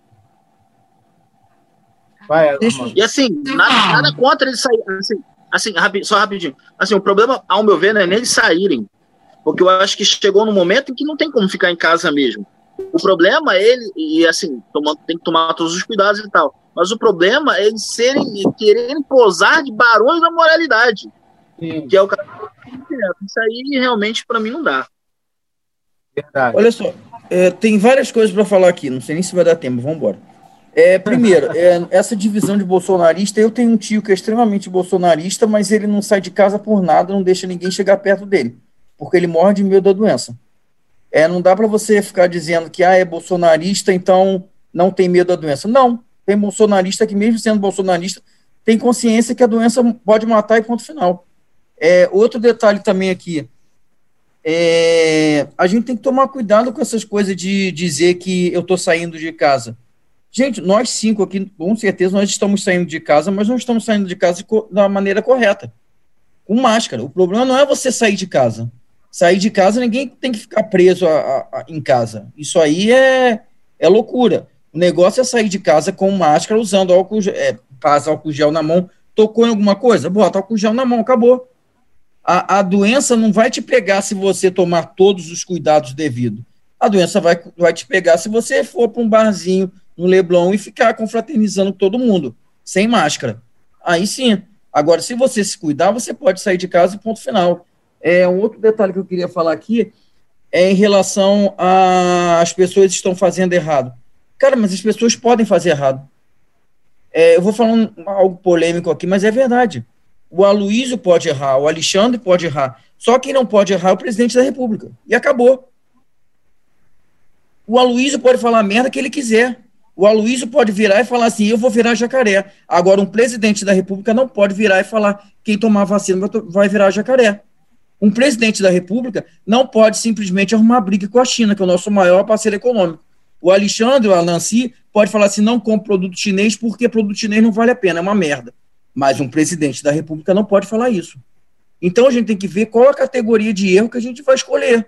Vai, e assim, nada, nada contra eles saírem. Assim, assim rapi, só rapidinho. Assim, o problema, ao meu ver, não é nem eles saírem. Porque eu acho que chegou num momento em que não tem como ficar em casa mesmo. O problema é ele, e assim, tomando, tem que tomar todos os cuidados e tal. Mas o problema é eles serem, quererem posar de barões da moralidade. Sim. Que é o caso. Isso aí realmente para mim não dá. Verdade. Olha só, é, tem várias coisas para falar aqui, não sei nem se vai dar tempo, vamos embora. É, primeiro, é, essa divisão de bolsonarista, eu tenho um tio que é extremamente bolsonarista, mas ele não sai de casa por nada, não deixa ninguém chegar perto dele, porque ele morre de medo da doença. É, não dá para você ficar dizendo que ah, é bolsonarista, então não tem medo da doença. Não, tem bolsonarista que, mesmo sendo bolsonarista, tem consciência que a doença pode matar e ponto final. É, outro detalhe também aqui, é, a gente tem que tomar cuidado com essas coisas de dizer que eu estou saindo de casa. Gente, nós cinco aqui, com certeza, nós estamos saindo de casa, mas não estamos saindo de casa da maneira correta. Com máscara. O problema não é você sair de casa. Sair de casa, ninguém tem que ficar preso a, a, a, em casa. Isso aí é, é loucura. O negócio é sair de casa com máscara, usando álcool, é, passa álcool gel na mão. Tocou em alguma coisa? Bota álcool gel na mão, acabou a, a doença não vai te pegar se você tomar todos os cuidados devidos. A doença vai, vai te pegar se você for para um barzinho no Leblon e ficar confraternizando todo mundo, sem máscara. Aí sim. Agora, se você se cuidar, você pode sair de casa e ponto final. É, um outro detalhe que eu queria falar aqui é em relação às pessoas que estão fazendo errado. Cara, mas as pessoas podem fazer errado. É, eu vou falar um, algo polêmico aqui, mas é verdade. O Aloysio pode errar, o Alexandre pode errar. Só quem não pode errar é o presidente da República. E acabou. O Aloysio pode falar a merda que ele quiser. O Aloysio pode virar e falar assim: eu vou virar jacaré. Agora, um presidente da República não pode virar e falar: quem tomar vacina vai virar jacaré. Um presidente da República não pode simplesmente arrumar briga com a China, que é o nosso maior parceiro econômico. O Alexandre, o Nancy, pode falar assim: não compre produto chinês porque produto chinês não vale a pena, é uma merda. Mas um presidente da República não pode falar isso. Então a gente tem que ver qual a categoria de erro que a gente vai escolher.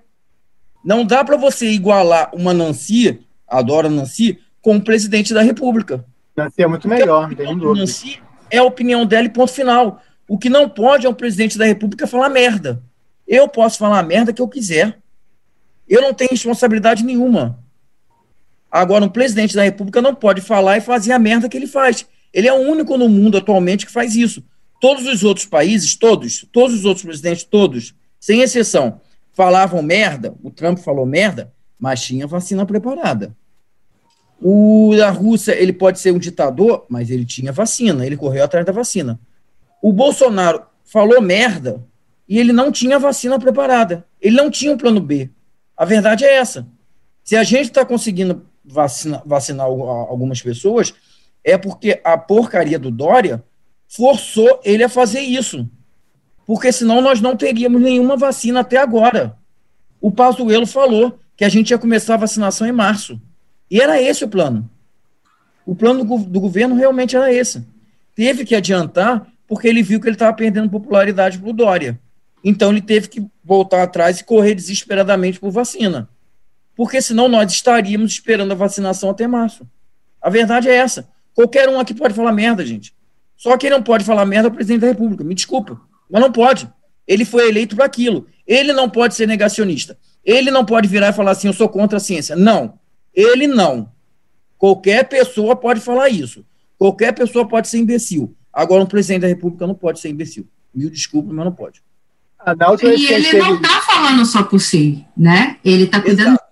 Não dá para você igualar uma Nancy, adora Nancy, com o presidente da República. Nancy é muito melhor, não tem dúvida. Nancy é a opinião dela e ponto final. O que não pode é o presidente da República falar merda. Eu posso falar a merda que eu quiser. Eu não tenho responsabilidade nenhuma. Agora, um presidente da República não pode falar e fazer a merda que ele faz. Ele é o único no mundo atualmente que faz isso. Todos os outros países, todos, todos os outros presidentes, todos, sem exceção, falavam merda. O Trump falou merda, mas tinha vacina preparada. O da Rússia, ele pode ser um ditador, mas ele tinha vacina, ele correu atrás da vacina. O Bolsonaro falou merda e ele não tinha vacina preparada. Ele não tinha um plano B. A verdade é essa. Se a gente está conseguindo vacina, vacinar algumas pessoas, é porque a porcaria do Dória forçou ele a fazer isso. Porque senão nós não teríamos nenhuma vacina até agora. O Pazuello falou que a gente ia começar a vacinação em março. E era esse o plano. O plano do, do governo realmente era esse. Teve que adiantar porque ele viu que ele estava perdendo popularidade para o Dória. Então ele teve que voltar atrás e correr desesperadamente por vacina. Porque senão nós estaríamos esperando a vacinação até março. A verdade é essa. Qualquer um aqui pode falar merda, gente. Só quem não pode falar merda é o presidente da República. Me desculpa, mas não pode. Ele foi eleito para aquilo. Ele não pode ser negacionista. Ele não pode virar e falar assim: eu sou contra a ciência. Não. Ele não. Qualquer pessoa pode falar isso. Qualquer pessoa pode ser imbecil. Agora, um presidente da República não pode ser imbecil. Mil desculpas, mas não pode. Ah, e ele não está falando só por si, né? Ele está cuidando Exato.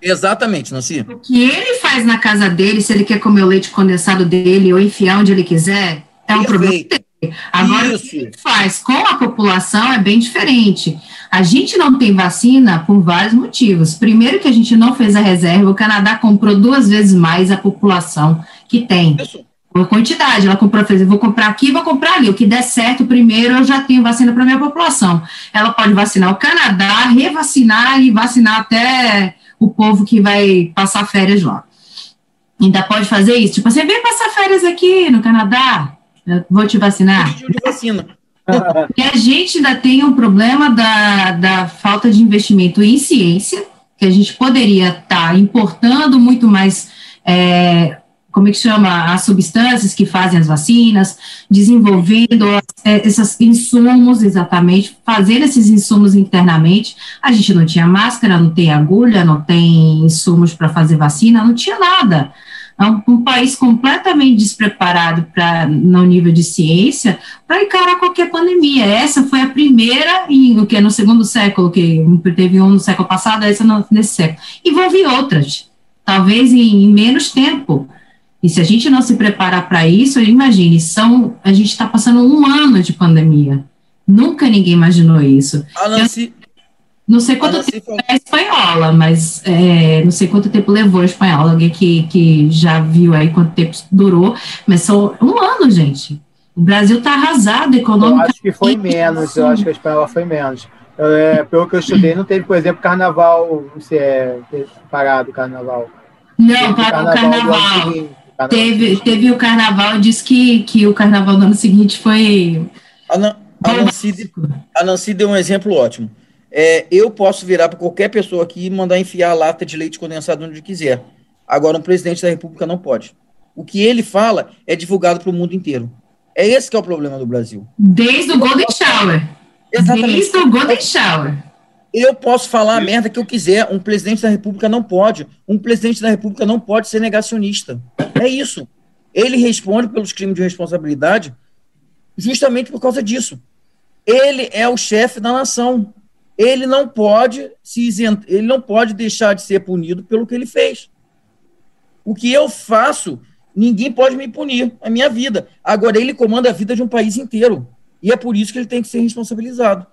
Exatamente, Nancy. O que ele faz na casa dele, se ele quer comer o leite condensado dele ou enfiar onde ele quiser, é um Perfeito. problema dele. Agora, Isso. o que ele faz com a população é bem diferente. A gente não tem vacina por vários motivos. Primeiro, que a gente não fez a reserva, o Canadá comprou duas vezes mais a população que tem. Isso por quantidade. Ela comprou, fez, vou comprar aqui, vou comprar ali. O que der certo primeiro, eu já tenho vacina para minha população. Ela pode vacinar o Canadá, revacinar e vacinar até o povo que vai passar férias lá. Ainda pode fazer isso. Tipo, você vem passar férias aqui no Canadá, eu vou te vacinar. De vacina. E a gente ainda tem um problema da, da falta de investimento em ciência, que a gente poderia estar tá importando muito mais é, como é que chama, as substâncias que fazem as vacinas, desenvolvendo é, esses insumos exatamente, fazendo esses insumos internamente. A gente não tinha máscara, não tem agulha, não tem insumos para fazer vacina, não tinha nada. É um, um país completamente despreparado para no nível de ciência para encarar qualquer pandemia. Essa foi a primeira em o que no segundo século, que teve um no século passado, essa no, nesse século. E vão vir outras, talvez em, em menos tempo. E se a gente não se preparar para isso, imagine, são, a gente está passando um ano de pandemia. Nunca ninguém imaginou isso. Nancy, não sei quanto tempo falou... é espanhola, mas é, não sei quanto tempo levou a espanhola. Alguém que, que já viu aí quanto tempo durou, mas só um ano, gente. O Brasil está arrasado econômicamente. Eu acho que foi menos, eu acho que a espanhola foi menos. É, pelo que eu estudei, não teve, por exemplo, carnaval, não sei, é, parado carnaval. Não, parou o carnaval. Teve, teve o carnaval, disse que, que o carnaval do ano seguinte foi. A, Nan, a, Nancy, a Nancy deu um exemplo ótimo. É, eu posso virar para qualquer pessoa aqui e mandar enfiar a lata de leite condensado onde quiser. Agora, um presidente da República não pode. O que ele fala é divulgado para o mundo inteiro. É esse que é o problema do Brasil. Desde o Golden Shower. Exatamente. Desde o Golden Shower. Eu posso falar a merda que eu quiser. Um presidente da República não pode. Um presidente da República não pode ser negacionista. É isso. Ele responde pelos crimes de responsabilidade justamente por causa disso. Ele é o chefe da nação. Ele não pode se ele não pode deixar de ser punido pelo que ele fez. O que eu faço, ninguém pode me punir. É minha vida. Agora ele comanda a vida de um país inteiro. E é por isso que ele tem que ser responsabilizado.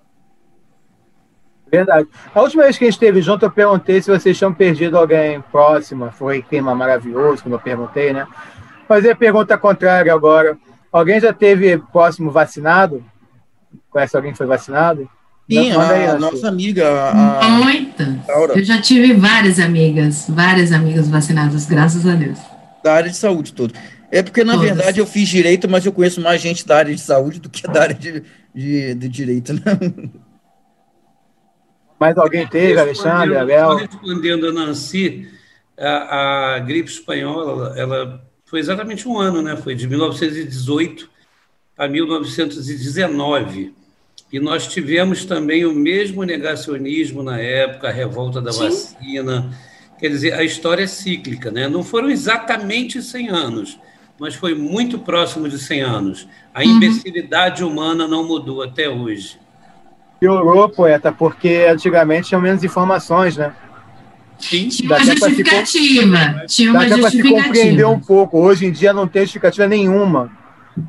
Verdade. A última vez que a gente esteve junto, eu perguntei se vocês tinham perdido alguém próximo. Foi clima maravilhoso, como eu perguntei, né? Fazer a pergunta contrária agora. Alguém já teve próximo vacinado? Conhece alguém que foi vacinado? Sim, a, a nossa amiga. A, Muita. Eu já tive várias amigas, várias amigas vacinadas, graças a Deus. Da área de saúde toda. É porque, na Todas. verdade, eu fiz direito, mas eu conheço mais gente da área de saúde do que da área de, de, de direito, né? Mais alguém teve, Alexandre, Abel? Respondendo a Nancy, a, a, gripe espanhola, ela foi exatamente um ano, né? Foi de 1918 a 1919. E nós tivemos também o mesmo negacionismo na época, a revolta da Sim. vacina. Quer dizer, a história é cíclica, né? Não foram exatamente 100 anos, mas foi muito próximo de 100 anos. A uhum. imbecilidade humana não mudou até hoje. Piorou, poeta, porque antigamente tinham menos informações, né? Sim. Tinha uma justificativa. Tinha uma Dá justificativa. se compreender um pouco. Hoje em dia não tem justificativa nenhuma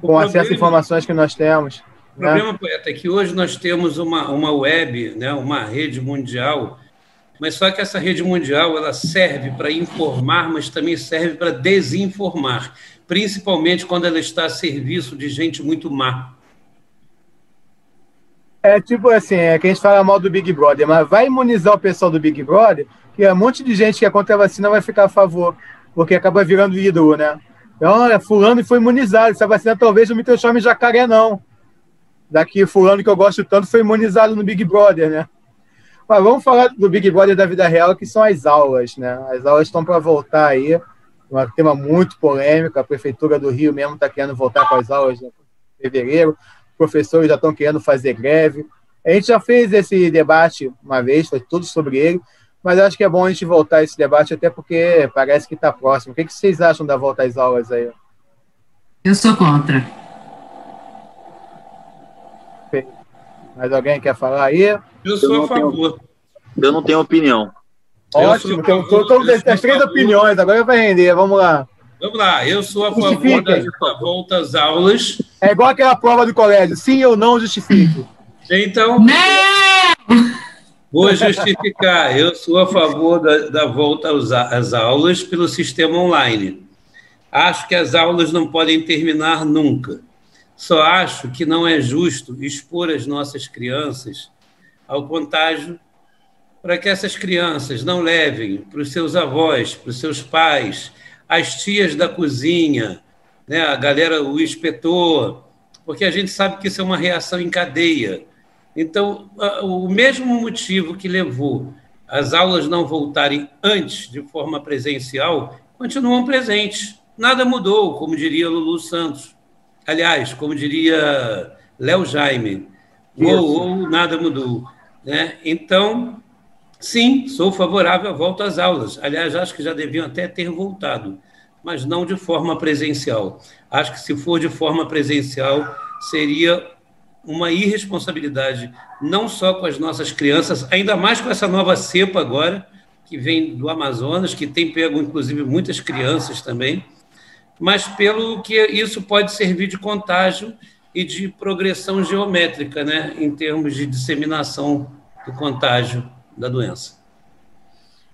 com o acesso a informações que nós temos. O né? problema, poeta, é que hoje nós temos uma, uma web, né, uma rede mundial, mas só que essa rede mundial ela serve para informar, mas também serve para desinformar, principalmente quando ela está a serviço de gente muito má. É tipo assim, é que a gente fala mal do Big Brother, mas vai imunizar o pessoal do Big Brother, que é um monte de gente que é contra a vacina vai ficar a favor, porque acaba virando ídolo, né? Então, olha, fulano foi imunizado, essa vacina talvez não me transforme em jacaré, não. Daqui, fulano que eu gosto tanto foi imunizado no Big Brother, né? Mas vamos falar do Big Brother da vida real, que são as aulas, né? As aulas estão para voltar aí, um tema muito polêmico, a Prefeitura do Rio mesmo está querendo voltar com as aulas em fevereiro, professores já estão querendo fazer greve. A gente já fez esse debate uma vez, foi tudo sobre ele, mas acho que é bom a gente voltar a esse debate, até porque parece que está próximo. O que, que vocês acham da volta às aulas aí? Eu sou contra. Mais alguém quer falar aí? Eu sou eu a favor. Tenho, eu não tenho opinião. Ótimo, temos as três opiniões, agora vai render, vamos lá. Vamos lá, eu sou a favor da volta às aulas. É igual aquela prova do colégio, sim ou não justifico. Então, vou justificar. Eu sou a favor da, da volta às aulas pelo sistema online. Acho que as aulas não podem terminar nunca. Só acho que não é justo expor as nossas crianças ao contágio para que essas crianças não levem para os seus avós, para os seus pais, as tias da cozinha, né, a galera, o inspetor, porque a gente sabe que isso é uma reação em cadeia. Então, o mesmo motivo que levou as aulas não voltarem antes de forma presencial continuam presentes. Nada mudou, como diria Lulu Santos. Aliás, como diria Léo Jaime, ou, ou nada mudou. Né? Então, sim, sou favorável à volta às aulas. Aliás, acho que já deviam até ter voltado, mas não de forma presencial. Acho que se for de forma presencial, seria uma irresponsabilidade, não só com as nossas crianças, ainda mais com essa nova cepa agora, que vem do Amazonas, que tem pego, inclusive, muitas crianças também, mas pelo que isso pode servir de contágio e de progressão geométrica, né, em termos de disseminação do contágio da doença.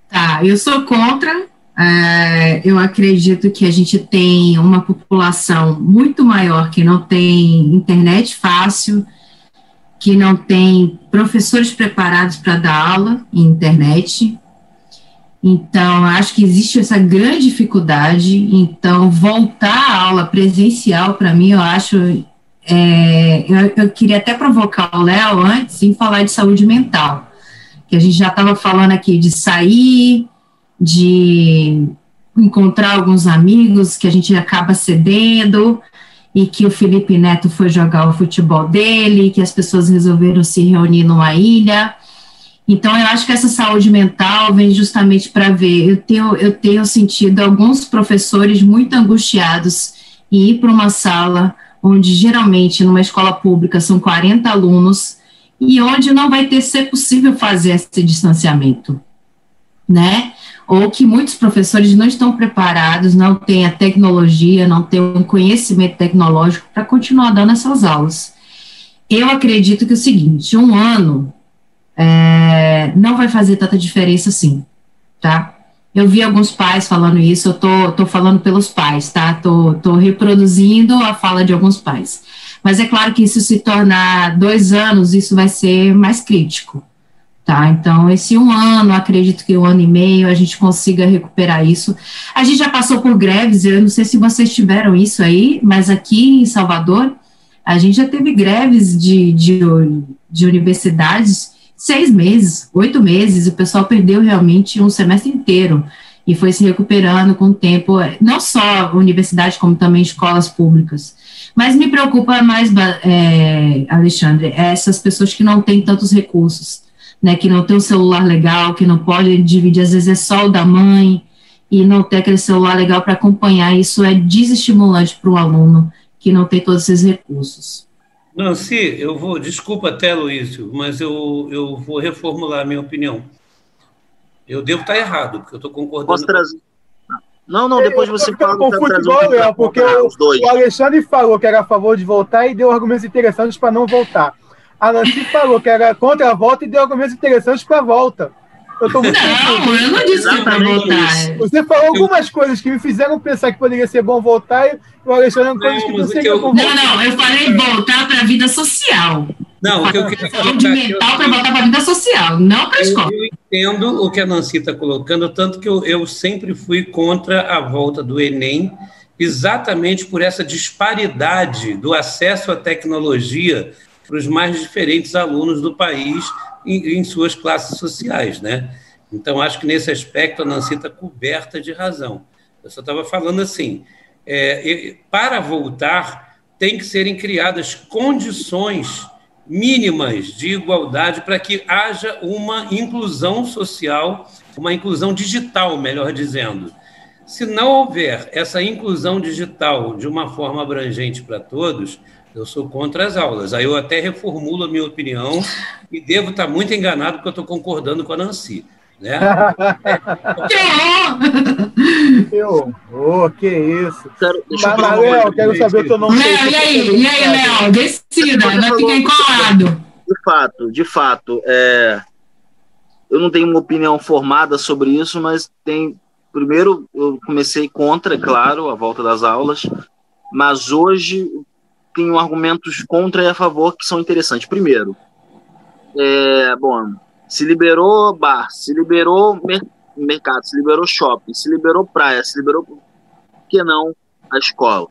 Tá, eu sou contra. É, eu acredito que a gente tem uma população muito maior que não tem internet fácil, que não tem professores preparados para dar aula em internet, então, acho que existe essa grande dificuldade. Então, voltar à aula presencial, para mim, eu acho. É, eu, eu, queria até provocar o Léo antes em falar de saúde mental, que a gente já estava falando aqui de sair, de encontrar alguns amigos que a gente acaba cedendo, e que o Felipe Neto foi jogar o futebol dele, que as pessoas resolveram se reunir numa ilha. Então, eu acho que essa saúde mental vem justamente para ver. Eu tenho, eu tenho sentido alguns professores muito angustiados em ir para uma sala onde geralmente numa escola pública são 40 alunos e onde não vai ter ser possível fazer esse distanciamento, né? Ou que muitos professores não estão preparados, não têm a tecnologia, não têm um conhecimento tecnológico para continuar dando essas aulas. Eu acredito que é o seguinte, um ano é, não vai fazer tanta diferença assim, tá? Eu vi alguns pais falando isso, eu tô, tô falando pelos pais, tá? Tô, tô reproduzindo a fala de alguns pais. Mas é claro que isso se tornar dois anos, isso vai ser mais crítico. Tá, então, esse um ano, acredito que um ano e meio a gente consiga recuperar isso. A gente já passou por greves, eu não sei se vocês tiveram isso aí, mas aqui em Salvador, a gente já teve greves de, de, de universidades seis meses, oito meses, o pessoal perdeu realmente um semestre inteiro e foi se recuperando com o tempo, não só universidade, como também escolas públicas. Mas me preocupa mais, é, Alexandre, essas pessoas que não têm tantos recursos, né, que não tem um celular legal, que não pode dividir, às vezes é só o da mãe, e não ter aquele celular legal para acompanhar, isso é desestimulante para o aluno que não tem todos esses recursos. Nancy, eu vou, desculpa até, Luísio, mas eu, eu vou reformular a minha opinião. Eu devo estar errado, porque eu estou concordando. Posso trazer? Não, não, depois você fala. Com futebol, Léo, porque o, o, Alexandre falou que era a favor de voltar e deu argumentos interessantes para não voltar. A Nancy falou que era contra a volta e deu argumentos interessantes para a volta. Eu tô muito não, eu não disse que para voltar. Você falou algumas coisas que me fizeram pensar que poderia ser bom voltar e o Alexandre coisas que não seria bom voltar. Não, não, eu falei voltar para a vida social. Não, o que eu queria falar. De mental para voltar para a vida social, não para a escola. Eu entendo o que a Nancy está colocando, tanto que eu, eu sempre fui contra a volta do Enem, exatamente por essa disparidade do acesso à tecnologia para os mais diferentes alunos do país em, em suas classes sociais, né? Então, acho que nesse aspecto a Nancy está coberta de razão. Eu só estava falando assim, é, para voltar, tem que serem criadas condições mínimas de igualdade para que haja uma inclusão social, uma inclusão digital, melhor dizendo. Se não houver essa inclusão digital de uma forma abrangente para todos, eu sou contra as aulas. Aí eu até reformulo a minha opinião e devo estar muito enganado porque eu estou concordando com a Nancy. Né? eu, oh, que isso. Quero, Mas, Léo, quero saber o teu nome. Léo, e aí, e aí, Léo? Decida, vai ficar encolado. De fato, de fato. É, eu não tenho uma opinião formada sobre isso, mas tem. Primeiro, eu comecei contra, é claro, a volta das aulas, mas hoje tenho argumentos contra e a favor que são interessantes. Primeiro, é, bom, se liberou bar, se liberou mer mercado, se liberou shopping, se liberou praia, se liberou. Por que não a escola?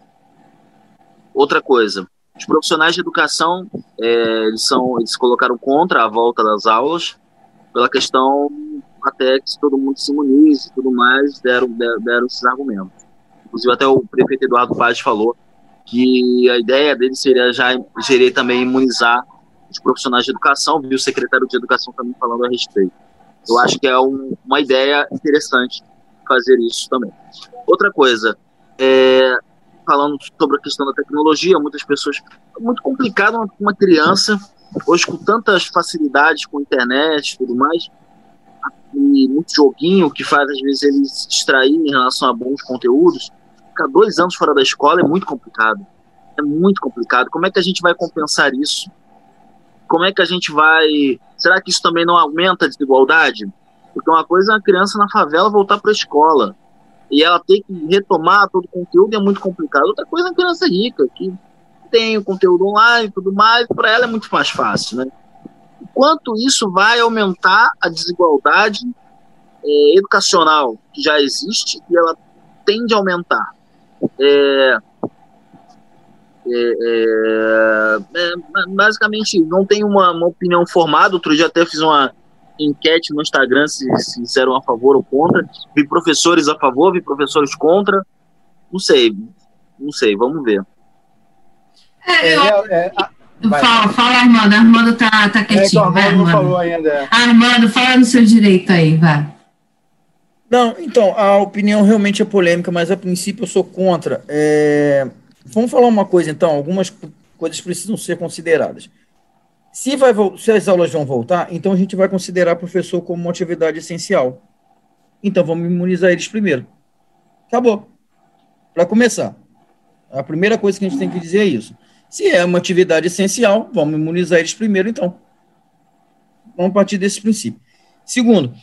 Outra coisa, os profissionais de educação, é, eles, são, eles colocaram contra a volta das aulas, pela questão até que todo mundo se imunize e tudo mais, deram, deram, deram esses argumentos. Inclusive, até o prefeito Eduardo Paz falou que a ideia dele seria já gerir também imunizar os profissionais de educação, viu o secretário de educação também falando a respeito. Eu acho que é um, uma ideia interessante fazer isso também. Outra coisa, é, falando sobre a questão da tecnologia, muitas pessoas. É muito complicado uma criança, hoje com tantas facilidades com internet e tudo mais, e muito joguinho que faz às vezes ele se distrair em relação a bons conteúdos ficar dois anos fora da escola é muito complicado. É muito complicado. Como é que a gente vai compensar isso? Como é que a gente vai. Será que isso também não aumenta a desigualdade? Porque uma coisa é uma criança na favela voltar para a escola e ela ter que retomar todo o conteúdo é muito complicado. Outra coisa é uma criança rica, que tem o conteúdo online e tudo mais, para ela é muito mais fácil, né? Quanto isso vai aumentar a desigualdade é, educacional que já existe e ela tende a aumentar. É, é, é, é, basicamente, não tenho uma, uma, opinião formada. Outro dia até fiz uma enquete no Instagram se, se disseram a favor ou contra. Vi professores a favor, vi professores contra. Não sei, não sei, vamos ver. É, eu... É, fala, fala, Armando. Armando tá, tá quietinho. É, vai, Armando. Falou ainda. Armando, fala no seu direito aí, vai. Não, então, a opinião realmente é polêmica, mas a princípio eu sou contra. É... Vamos falar uma coisa, então, algumas coisas precisam ser consideradas. Se, vai, se as aulas vão voltar, então a gente vai considerar professor como uma atividade essencial. Então vamos imunizar eles primeiro. Acabou. Para começar. A primeira coisa que a gente tem que dizer é isso. Se é uma atividade essencial, vamos imunizar eles primeiro, então. Vamos partir desse princípio. Segundo,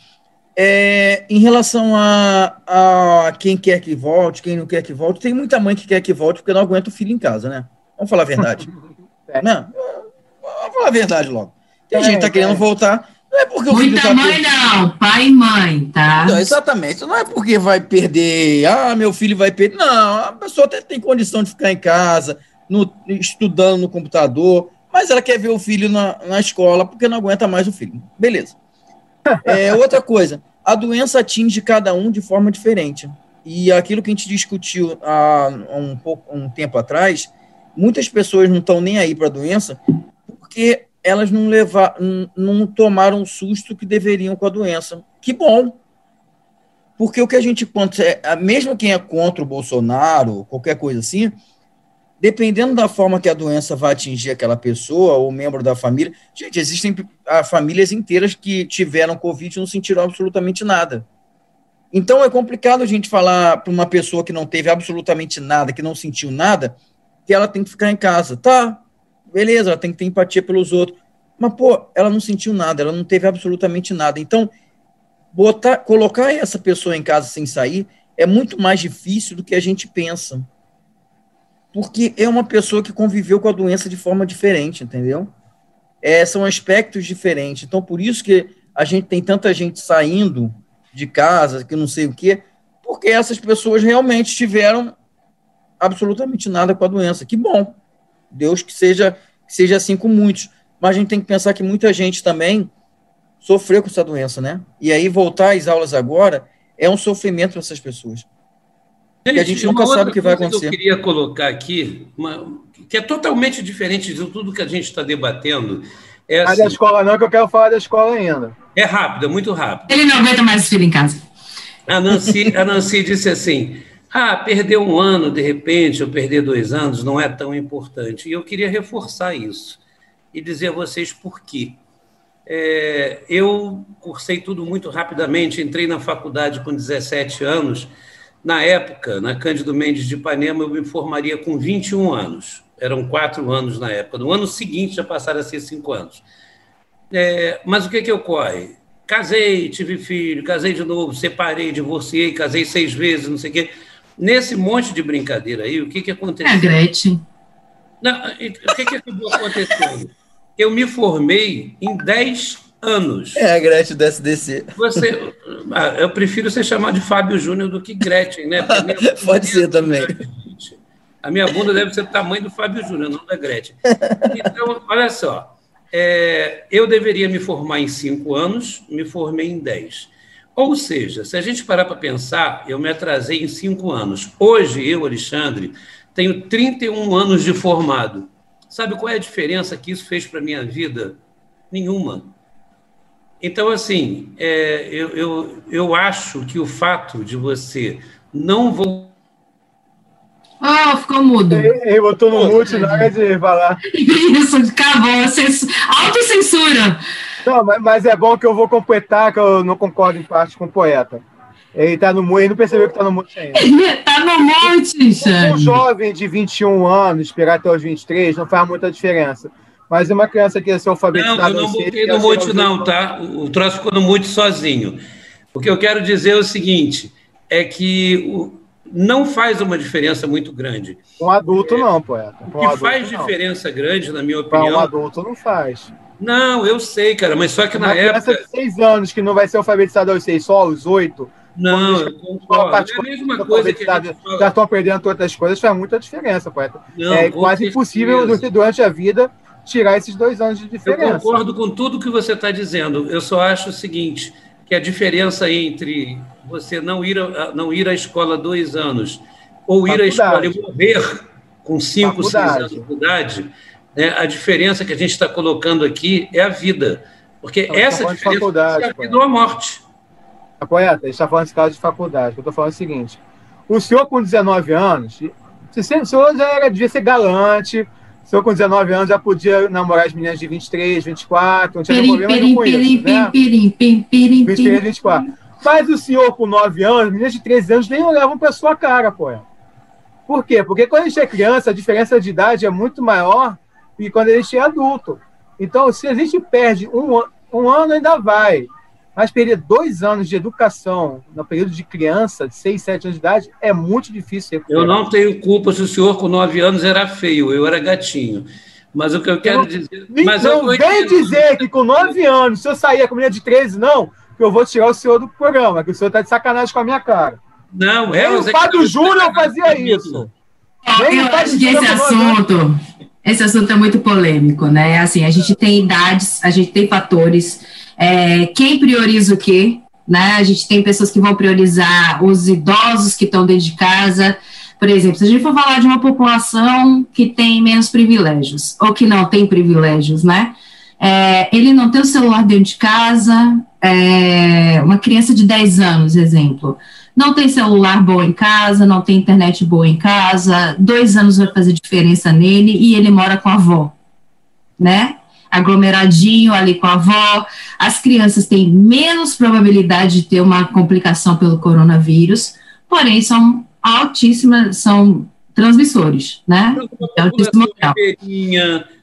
é, em relação a, a quem quer que volte, quem não quer que volte, tem muita mãe que quer que volte porque não aguenta o filho em casa, né? Vamos falar a verdade. Não, vamos falar a verdade logo. Tem gente que tá querendo voltar. Não é porque o filho Muita tá mãe não, pai e mãe, tá? Não, exatamente. Não é porque vai perder, ah, meu filho vai perder. Não, a pessoa até tem condição de ficar em casa, no- estudando no computador, mas ela quer ver o filho na, na escola porque não aguenta mais o filho. Beleza. É, outra coisa, a doença atinge cada um de forma diferente. E aquilo que a gente discutiu há um, pouco, um tempo atrás, muitas pessoas não estão nem aí para a doença porque elas não, levar, não, tomaram o susto que deveriam com a doença. Que bom! Porque o que a gente é, mesmo quem é contra o Bolsonaro, qualquer coisa assim, dependendo da forma que a doença vai atingir aquela pessoa ou membro da família, gente, existem ah, famílias inteiras que tiveram Covid e não sentiram absolutamente nada. Então é complicado a gente falar para uma pessoa que não teve absolutamente nada, que não sentiu nada, que ela tem que ficar em casa. Tá, beleza, ela tem que ter empatia pelos outros. Mas, pô, ela não sentiu nada, ela não teve absolutamente nada. Então, botar, colocar essa pessoa em casa sem sair é muito mais difícil do que a gente pensa. Porque é uma pessoa que conviveu com a doença de forma diferente, entendeu? É, são aspectos diferentes. Então, por isso que a gente tem tanta gente saindo de casa, que não sei o quê, porque essas pessoas realmente tiveram absolutamente nada com a doença. Que bom. Deus que seja, que seja assim com muitos. Mas a gente tem que pensar que muita gente também sofreu com essa doença, né? E aí voltar às aulas agora é um sofrimento para essas pessoas. Porque a gente nunca sabe o que vai acontecer. Que eu queria colocar aqui, uma- que é totalmente diferente de tudo que a gente está debatendo, é, assim, da escola não, que eu quero falar da escola ainda. é rápido, é muito rápido. Ele não aguenta mais o filho em casa. A Nancy, a Nancy disse assim: ah, perder um ano de repente, ou perder dois anos, não é tão importante. E eu queria reforçar isso e dizer a vocês por quê. É, eu cursei tudo muito rapidamente, entrei na faculdade com 17 anos. Na época, na Cândido Mendes de Ipanema, eu me formaria com 21 anos. Eram quatro anos na época. No ano seguinte já passaram a ser cinco anos. É, mas o que, que ocorre? Casei, tive filho, casei de novo, separei, divorciei, casei seis vezes, não sei o quê. Nesse monte de brincadeira aí, o que, que É aconteceu? Gretchen. Não, o que, que acabou acontecendo? Eu me formei em 10 anos. É a Gretchen do SDC. Você, ah, eu prefiro ser chamado de Fábio Júnior do que Gretchen, né? Pode ser também. A minha bunda deve ser do tamanho do Fábio Júnior, não da Gretchen. Então, olha só. é, eu deveria me formar em cinco anos, me formei em dez. Ou seja, se a gente parar para pensar, eu me atrasei em cinco anos. Hoje, eu, Alexandre, tenho 31 anos de formado. Sabe qual é a diferença que isso fez para a minha vida? Nenhuma. Então, assim, é, eu, eu, eu acho que o fato de você não voltar. Oh, ficou mudo. Ele botou no mute na hora de falar. Isso, acabou. Cens- Autocensura. Não, mas, mas é bom que eu vou completar, que eu não concordo em parte com o poeta. Ele tá no mute, ele não percebeu que tá no mute ainda. Tá no monte, Um jovem de 21 anos, esperar até os 23, não faz muita diferença. Mas uma criança que é ser Não, alfabetizada... eu não botei que no chega mute, não, 18 tá? O o troço ficou no mute sozinho. O que eu quero dizer é o seguinte: é que o- não faz uma diferença muito grande. Um adulto não, poeta. O Um que adulto, faz não. diferença grande, na minha Para um opinião. adulto não faz. Não, eu sei, cara, mas só que Uma na criança época. de 6 anos que não vai ser alfabetizada aos 6, só aos 8, Não, eu concordo. É a mesma coisa que fala. já estão perdendo outras coisas, faz muita diferença, poeta. Não, é quase impossível durante a vida tirar esses dois anos de Eu diferença. concordo com tudo que você está dizendo. Eu só acho o seguinte, que a diferença entre você não ir, a, não ir à escola dois anos ou ir à escola Faculdade. e morrer com cinco, seis Faculdade. anos de idade, né, a diferença que a gente está colocando aqui é a vida. Porque essa tá de diferença faculdade, é a vida ou a morte. A gente está falando desse caso de faculdade. Eu estou falando o seguinte: o senhor com 19 anos, se o senhor já era, devia ser galante, o senhor com 19 anos já podia namorar as meninas de 23, 24, não tinha Pirim, problema pirim, com pirim, isso, né? pirim, pirim, pirim, 23, pirim. 24. Mas o senhor com 9 anos, meninas de 13 anos nem olhavam para sua cara, poeta. Por quê? Porque quando a gente é criança, a diferença de idade é muito maior do que quando a gente é adulto. Então, se a gente perde um, um ano, ainda vai. Mas perder dois anos de educação no período de criança, de 6, 7 anos de idade, é muito difícil recuperar. Eu não tenho culpa se o senhor com nove anos era feio, eu era gatinho. Mas o que eu quero dizer. Mas não vem dizer que com nove anos, se eu sair com menina de 13, não, que eu vou tirar o senhor do programa, que o senhor está de sacanagem com a minha cara. Não, é. o Fábio Júnior fazia isso. eu acho que esse assunto, esse assunto é muito polêmico, né? Assim, a gente tem idades, a gente tem fatores. É, quem prioriza o quê? Né? A gente tem pessoas que vão priorizar os idosos que estão dentro de casa. Por exemplo, se a gente for falar de uma população que tem menos privilégios, ou que não tem privilégios, né? É, ele não tem o celular dentro de casa, é, uma criança de 10 anos, exemplo, não tem celular bom em casa, não tem internet boa em casa, dois anos vai fazer diferença nele e ele mora com a avó, né? Aglomeradinho ali com a avó. As crianças têm menos probabilidade de ter uma complicação pelo coronavírus, porém são altíssimas, são transmissores, né? É altíssimo grau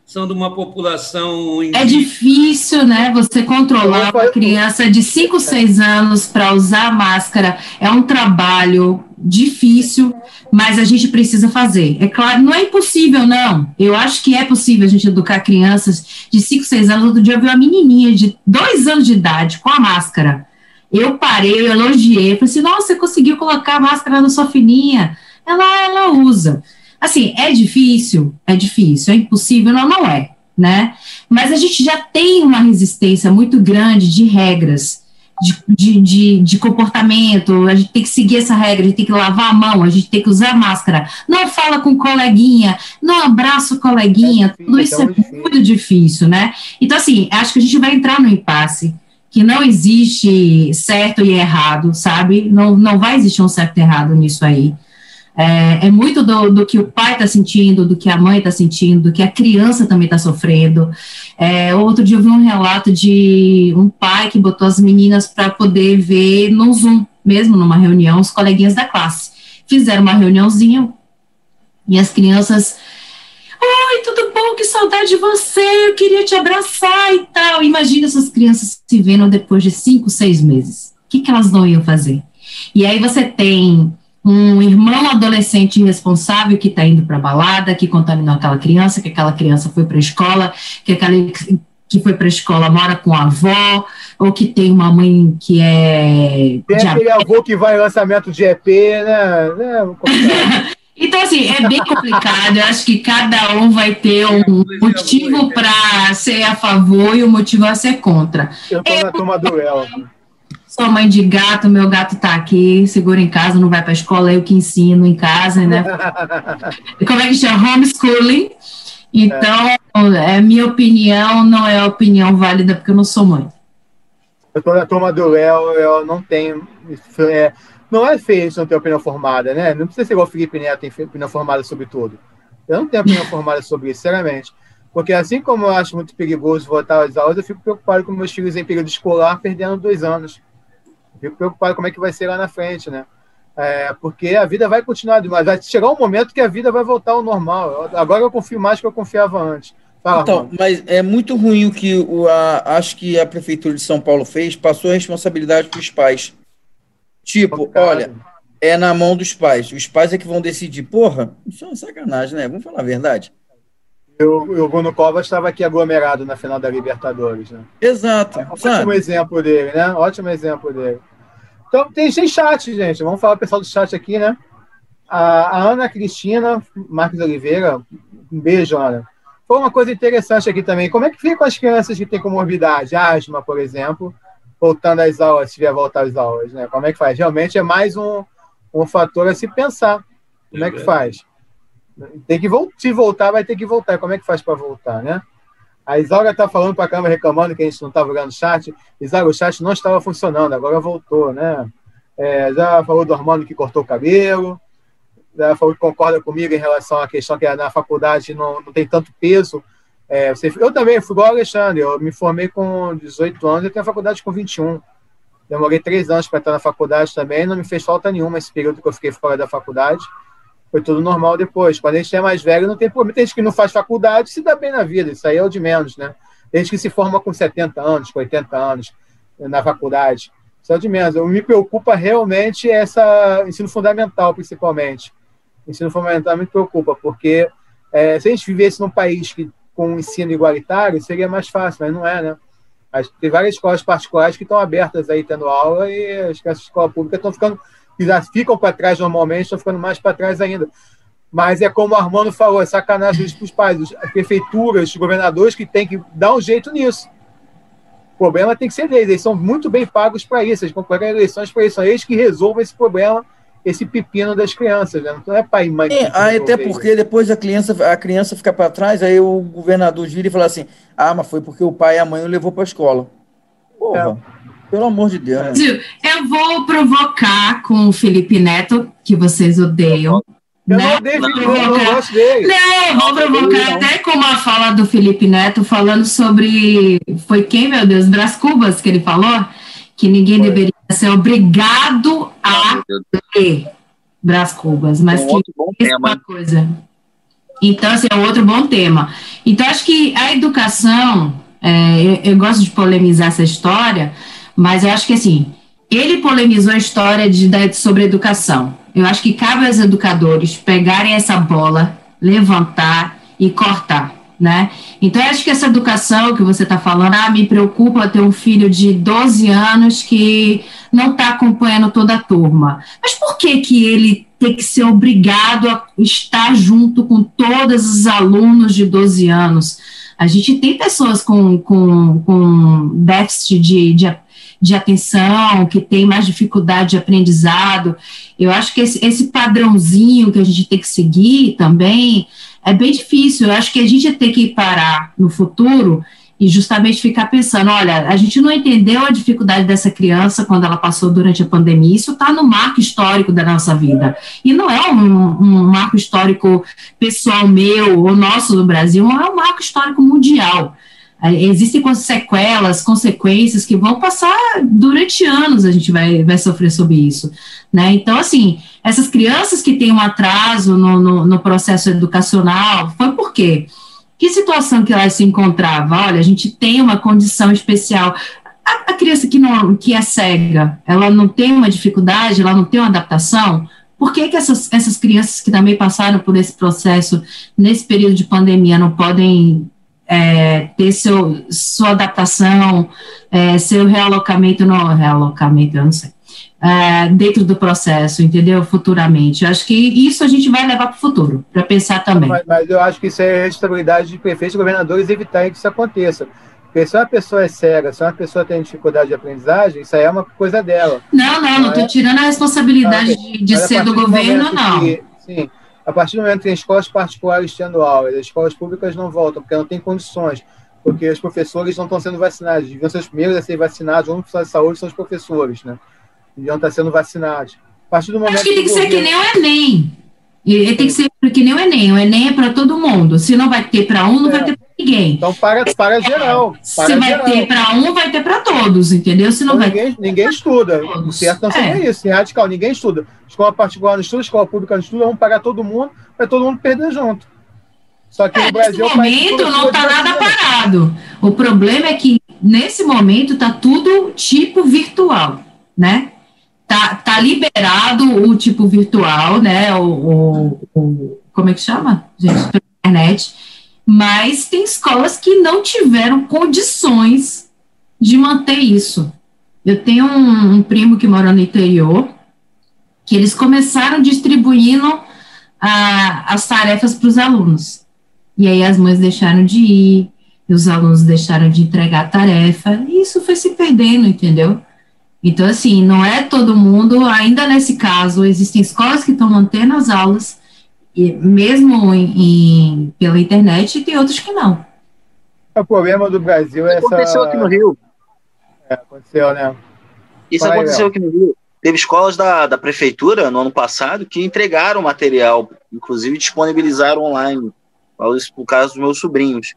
são de uma população. É difícil, né? Você controlar uma criança de 5, 6 anos para usar máscara. É um trabalho difícil, mas a gente precisa fazer. É claro, não é impossível, não. Eu acho que é possível a gente educar crianças de 5, 6 anos. Outro dia eu vi uma menininha de 2 anos de idade com a máscara. Eu parei, eu elogiei, falei assim: nossa, você conseguiu colocar a máscara na sua filhinha. Ela, ela usa. Assim, é difícil? É difícil. É impossível? Não, não é, né? Mas a gente já tem uma resistência muito grande de regras, de, de, de, de, comportamento, a gente tem que seguir essa regra, a gente tem que lavar a mão, a gente tem que usar máscara, não fala com coleguinha, não abraça o coleguinha, é tudo isso é, é muito difícil, né? Então, assim, acho que a gente vai entrar no impasse, que não existe certo e errado, sabe? Não, não vai existir um certo e errado nisso aí. É, é muito do, do, que o pai está sentindo, do que a mãe está sentindo, do que a criança também está sofrendo. É, outro dia eu vi um relato de um pai que botou as meninas para poder ver no Zoom, mesmo numa reunião, os coleguinhas da classe. Fizeram uma reuniãozinha e as crianças. Oi, tudo bom? Que saudade de você! Eu queria te abraçar e tal. Imagina essas crianças se vendo depois de cinco, seis meses. O que, que elas não iam fazer? E aí você tem um irmão adolescente irresponsável que está indo para balada, que contaminou aquela criança, que aquela criança foi para a escola, que aquela que foi para a escola mora com a avó, ou que tem uma mãe que é. Tem aquele avô que vai em lançamento de EP, né? né então, assim, é bem complicado. Eu acho que cada um vai ter um motivo para ser a favor e um motivo a ser contra. Eu estou na turma do El. Sou mãe de gato, meu gato tá aqui, segura em casa, não vai para a escola, eu que ensino em casa, né? Como é que chama? Homeschooling. Então, é. é minha opinião, não é a opinião válida, porque eu não sou mãe. Eu tô na turma do Léo, eu não tenho. É, não é feio não ter opinião formada, né? Não precisa ser igual o Felipe Neto, tem opinião formada sobre tudo. Eu não tenho opinião formada sobre isso, sinceramente. Porque assim como eu acho muito perigoso voltar às aulas, eu fico preocupado com meus filhos em período escolar perdendo dois anos. Fico preocupado como é que vai ser lá na frente, né? É, porque a vida vai continuar, mas vai chegar um momento que a vida vai voltar ao normal. Agora eu confio mais do que eu confiava antes. Fala, então, mano. mas é muito ruim o que o, a, acho que a prefeitura de São Paulo fez, passou a responsabilidade para os pais. Tipo, olha, é na mão dos pais. Os pais é que vão decidir. Porra, isso é uma sacanagem, né? Vamos falar a verdade. Eu, o Bruno Covas estava aqui aglomerado na final da Libertadores, né? Exato. É, ótimo exemplo dele, né? Ótimo exemplo dele. Então, tem, tem chat, gente. Vamos falar o pessoal do chat aqui, né? A, a Ana Cristina Marques Oliveira, um beijo, Ana. Foi uma coisa interessante aqui também. Como é que fica com as crianças que têm comorbidade, asma, por exemplo, voltando às aulas, se vier voltar às aulas, né? Como é que faz? Realmente é mais um, um fator a se pensar. Como é que faz? Tem que voltar, se voltar, vai ter que voltar. Como é que faz para voltar, né? A Isaura está falando para a câmera, reclamando que a gente não estava olhando o chat. Isaura, o chat não estava funcionando, agora voltou, né? É, já falou do Armando que cortou o cabelo, já falou que concorda comigo em relação à questão que na faculdade não, não tem tanto peso. É, você, eu também fui igual Alexandre, eu me formei com 18 anos e tenho a faculdade com 21. Demorei três anos para entrar na faculdade também, não me fez falta nenhuma esse período que eu fiquei fora da faculdade foi tudo normal depois. Quando a gente é mais velho, não tem problema. Tem gente que não faz faculdade se dá bem na vida, isso aí é o de menos, né? Tem gente que se forma com 70 anos, com 80 anos na faculdade. Isso é o de menos. O me preocupa realmente é essa ensino fundamental, principalmente. ensino fundamental me preocupa, porque é, se a gente vivesse num país que com um ensino igualitário, seria mais fácil, mas não é, né? Tem várias escolas particulares que estão abertas aí tendo aula e as crianças de escola pública estão ficando, já ficam para trás normalmente, estão ficando mais para trás ainda. Mas é como o Armando falou, é sacanagem para os pais, as prefeituras, os governadores que têm que dar um jeito nisso. O problema tem que ser deles, eles são muito bem pagos para isso, eles concorrem eleições para isso, são eles que resolvem esse problema, esse pepino das crianças, né? Não é pai e mãe. É, aí, até porque depois a criança, a criança fica para trás, aí o governador vira e fala assim: ah, mas foi porque o pai e a mãe o levou para a escola. Porra. É. Pelo amor de Deus. Né? Eu vou provocar com o Felipe Neto, que vocês odeiam. Eu né? não odeio Felipe Neto, eu dele. Não, vou provocar até com uma fala do Felipe Neto falando sobre. Foi quem, meu Deus? Brás Cubas que ele falou? Que ninguém foi. deveria ser obrigado a ler Brás Cubas, mas um que isso é uma coisa. Então, assim, é outro bom tema. Então, acho que a educação, é, eu, eu, gosto de polemizar essa história, mas eu acho que, assim, ele polemizou a história de, sobre educação. Eu acho que cabe aos educadores pegarem essa bola, levantar e cortar, né? Então, eu acho que essa educação que você está falando, ah, me preocupa ter um filho de 12 anos que não está acompanhando toda a turma. Mas por que que ele tem que ser obrigado a estar junto com todos os alunos de 12 anos? A gente tem pessoas com, com, com déficit de, de, de atenção, que tem mais dificuldade de aprendizado. Eu acho que esse, esse padrãozinho que a gente tem que seguir também é bem difícil. Eu acho que a gente tem que parar no futuro e justamente ficar pensando, olha, a gente não entendeu a dificuldade dessa criança quando ela passou durante a pandemia, isso está no marco histórico da nossa vida, e não é um, um, marco histórico pessoal meu ou nosso do Brasil, é um marco histórico mundial, existem sequelas, consequências que vão passar durante anos, a gente vai, vai sofrer sobre isso, né, então, assim, essas crianças que têm um atraso no, no, no processo educacional, foi por quê? Que situação que ela se encontrava? Olha, a gente tem uma condição especial. A, a, criança que, não, que é cega, ela não tem uma dificuldade, ela não tem uma adaptação? Por que, que essas, essas crianças que também passaram por esse processo, nesse período de pandemia, não podem é, ter seu, sua adaptação, é, seu realocamento, não, realocamento, eu não sei, é, dentro do processo, entendeu? Futuramente. Eu acho que isso a gente vai levar para o futuro, para pensar também. Mas, mas, eu acho que isso é responsabilidade de prefeitos e governadores evitar que isso aconteça. Porque se uma pessoa é cega, se uma pessoa tem dificuldade de aprendizagem, isso aí é uma coisa dela. Não, não, não estou é? tirando a responsabilidade ah, de, de ser do governo, não. Que, sim, a partir do momento que tem escolas particulares tendo aulas, as escolas públicas não voltam, porque não tem condições, porque os professores não estão sendo vacinados, deviam ser os primeiros a ser vacinados, vamos precisar de saúde são os professores, né? deviam estar sendo vacinados. A partir do momento Acho que tem que, ser que nem o Enem. Ele tem que ser que nem o Enem. O Enem é para todo mundo. Se não vai ter para um, não é. vai ter para ninguém. Então, para, para geral. Para Se vai geral. ter para um, vai ter para todos, entendeu? Se não então, vai ninguém, ter. Ninguém estuda. O certo é. é isso. É radical. Ninguém estuda. Escola particular não estuda, escola pública não estuda, vamos pagar todo mundo, vai todo mundo perder junto. Só que é, no Brasil. Nesse momento não está nada parado. O problema é que, nesse momento, está tudo tipo virtual, né? Tá, tá liberado o tipo virtual, né? O, o, o, como é que chama, gente? Pela internet. Mas tem escolas que não tiveram condições de manter isso. Eu tenho um, um primo que mora no interior, que eles começaram distribuindo a, as tarefas para os alunos. E aí as mães deixaram de ir, os alunos deixaram de entregar a tarefa, e isso foi se perdendo, entendeu? Então, assim, não é todo mundo, ainda nesse caso, existem escolas que estão mantendo as aulas, e mesmo em, em, pela internet, e tem outros que não. O problema do Brasil é Isso aconteceu aqui no Rio. É, aconteceu, né? Isso Vai, aconteceu aqui no Rio. Teve escolas da, da prefeitura no ano passado que entregaram material, inclusive disponibilizaram online. Falo isso por causa dos meus sobrinhos.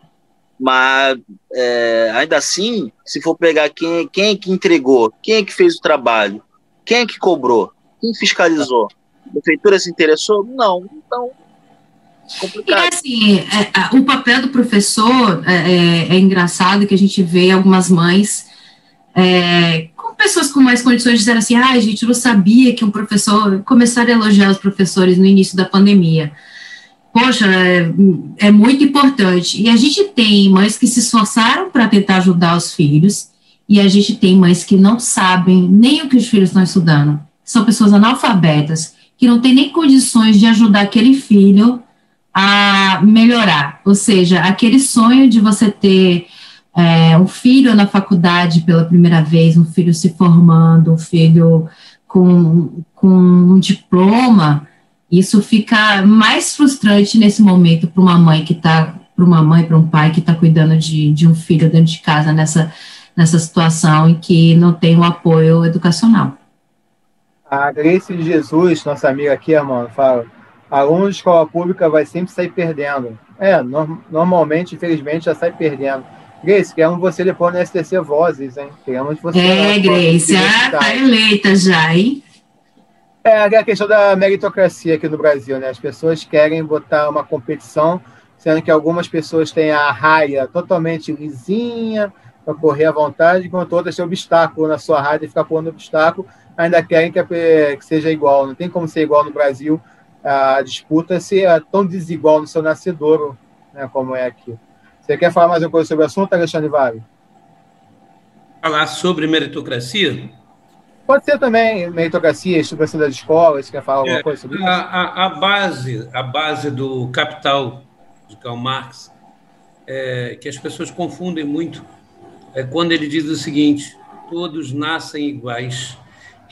Mas é, ainda assim, se for pegar quem, quem é que entregou, quem é que fez o trabalho, quem é que cobrou, quem fiscalizou, a prefeitura se interessou? Não. Então, complicado. E assim, é, o papel do professor é, é, é, engraçado que a gente vê algumas mães é, com pessoas com mais condições dizendo assim, ah, gente, não sabia que um professor, começaram a elogiar os professores no início da pandemia. Poxa, é, é muito importante. E a gente tem mães que se esforçaram para tentar ajudar os filhos, e a gente tem mães que não sabem nem o que os filhos estão estudando. São pessoas analfabetas, que não têm nem condições de ajudar aquele filho a melhorar. Ou seja, aquele sonho de você ter é, um filho na faculdade pela primeira vez, um filho se formando, um filho com, com um diploma, isso fica mais frustrante nesse momento para uma mãe que está, para uma mãe, para um pai que está cuidando de, de um filho dentro de casa nessa, nessa situação e que não tem o um apoio educacional. A Grace de Jesus, nossa amiga aqui, irmão, fala: aluno de escola pública vai sempre sair perdendo. É, no, normalmente, infelizmente, já sai perdendo. Grace, queremos você depois no STC Vozes, hein? Queremos você. É, Grace, ah, tá eleita já, hein? É a questão da meritocracia aqui no Brasil, né? As pessoas querem botar uma competição, sendo que algumas pessoas têm a raia totalmente lisinha para correr à vontade, enquanto outras têm obstáculo na sua raia e ficar pondo obstáculo, ainda querem que, que seja igual. Não tem como ser igual no Brasil. A disputa se é tão desigual no seu nascedouro, né, como é aqui. Você quer falar mais uma coisa sobre o assunto, Alexandre Vale? Falar sobre meritocracia? Pode ser também meritocracia, estruturação das escolas, você quer falar alguma é, coisa sobre a, isso? A, a, base, a base do Capital, de Karl Marx, é, que as pessoas confundem muito, é quando ele diz o seguinte, todos nascem iguais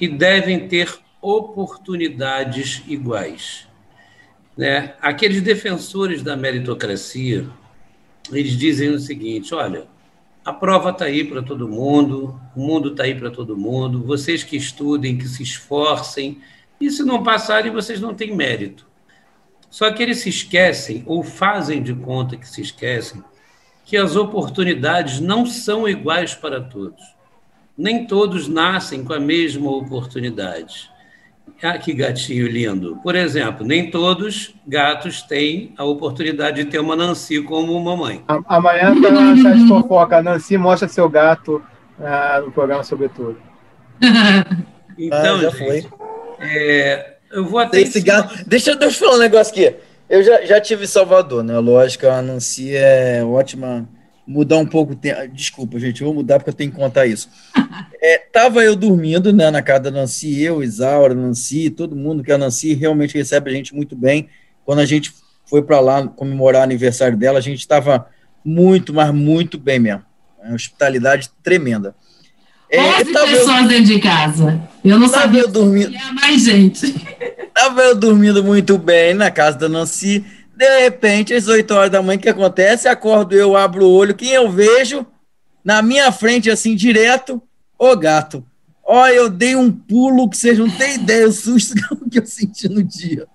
e devem ter oportunidades iguais. Né? Aqueles defensores da meritocracia, eles dizem o seguinte: olha, a prova está aí para todo mundo, o mundo está aí para todo mundo, vocês que estudem, que se esforcem, e se não passarem, vocês não têm mérito. Só que eles se esquecem, ou fazem de conta que se esquecem, que as oportunidades não são iguais para todos. Nem todos nascem com a mesma oportunidade. Ah, que gatinho lindo. Por exemplo, nem todos gatos têm a oportunidade de ter uma Nancy como mamãe. Amanhã tem uma de fofoca. Nancy mostra seu gato ah, no programa Sobretudo. Então, ah, já gente, foi. É, eu vou até. Esse gato... deixa, deixa eu falar um negócio aqui. Eu já, já tive em Salvador, né? Lógico, a Nancy é ótima mudar um pouco. Desculpa, gente, eu vou mudar porque eu tenho que contar isso. É, tava eu dormindo né, na casa da Nancy, eu, Isaura, Nancy, todo mundo, que a Nancy realmente recebe a gente muito bem. Quando a gente foi para lá comemorar o aniversário dela, a gente estava muito, mas muito bem mesmo. É uma hospitalidade tremenda. É, 11 pessoas eu, dentro de casa. Eu não sabia eu dormindo. mais gente. Tava eu dormindo muito bem na casa da Nancy de repente, às 8 horas da manhã, o que acontece? Acordo eu, abro o olho, quem eu vejo? Na minha frente, assim, direto, o gato. Olha, eu dei um pulo que vocês não têm ideia, o susto que eu senti no dia.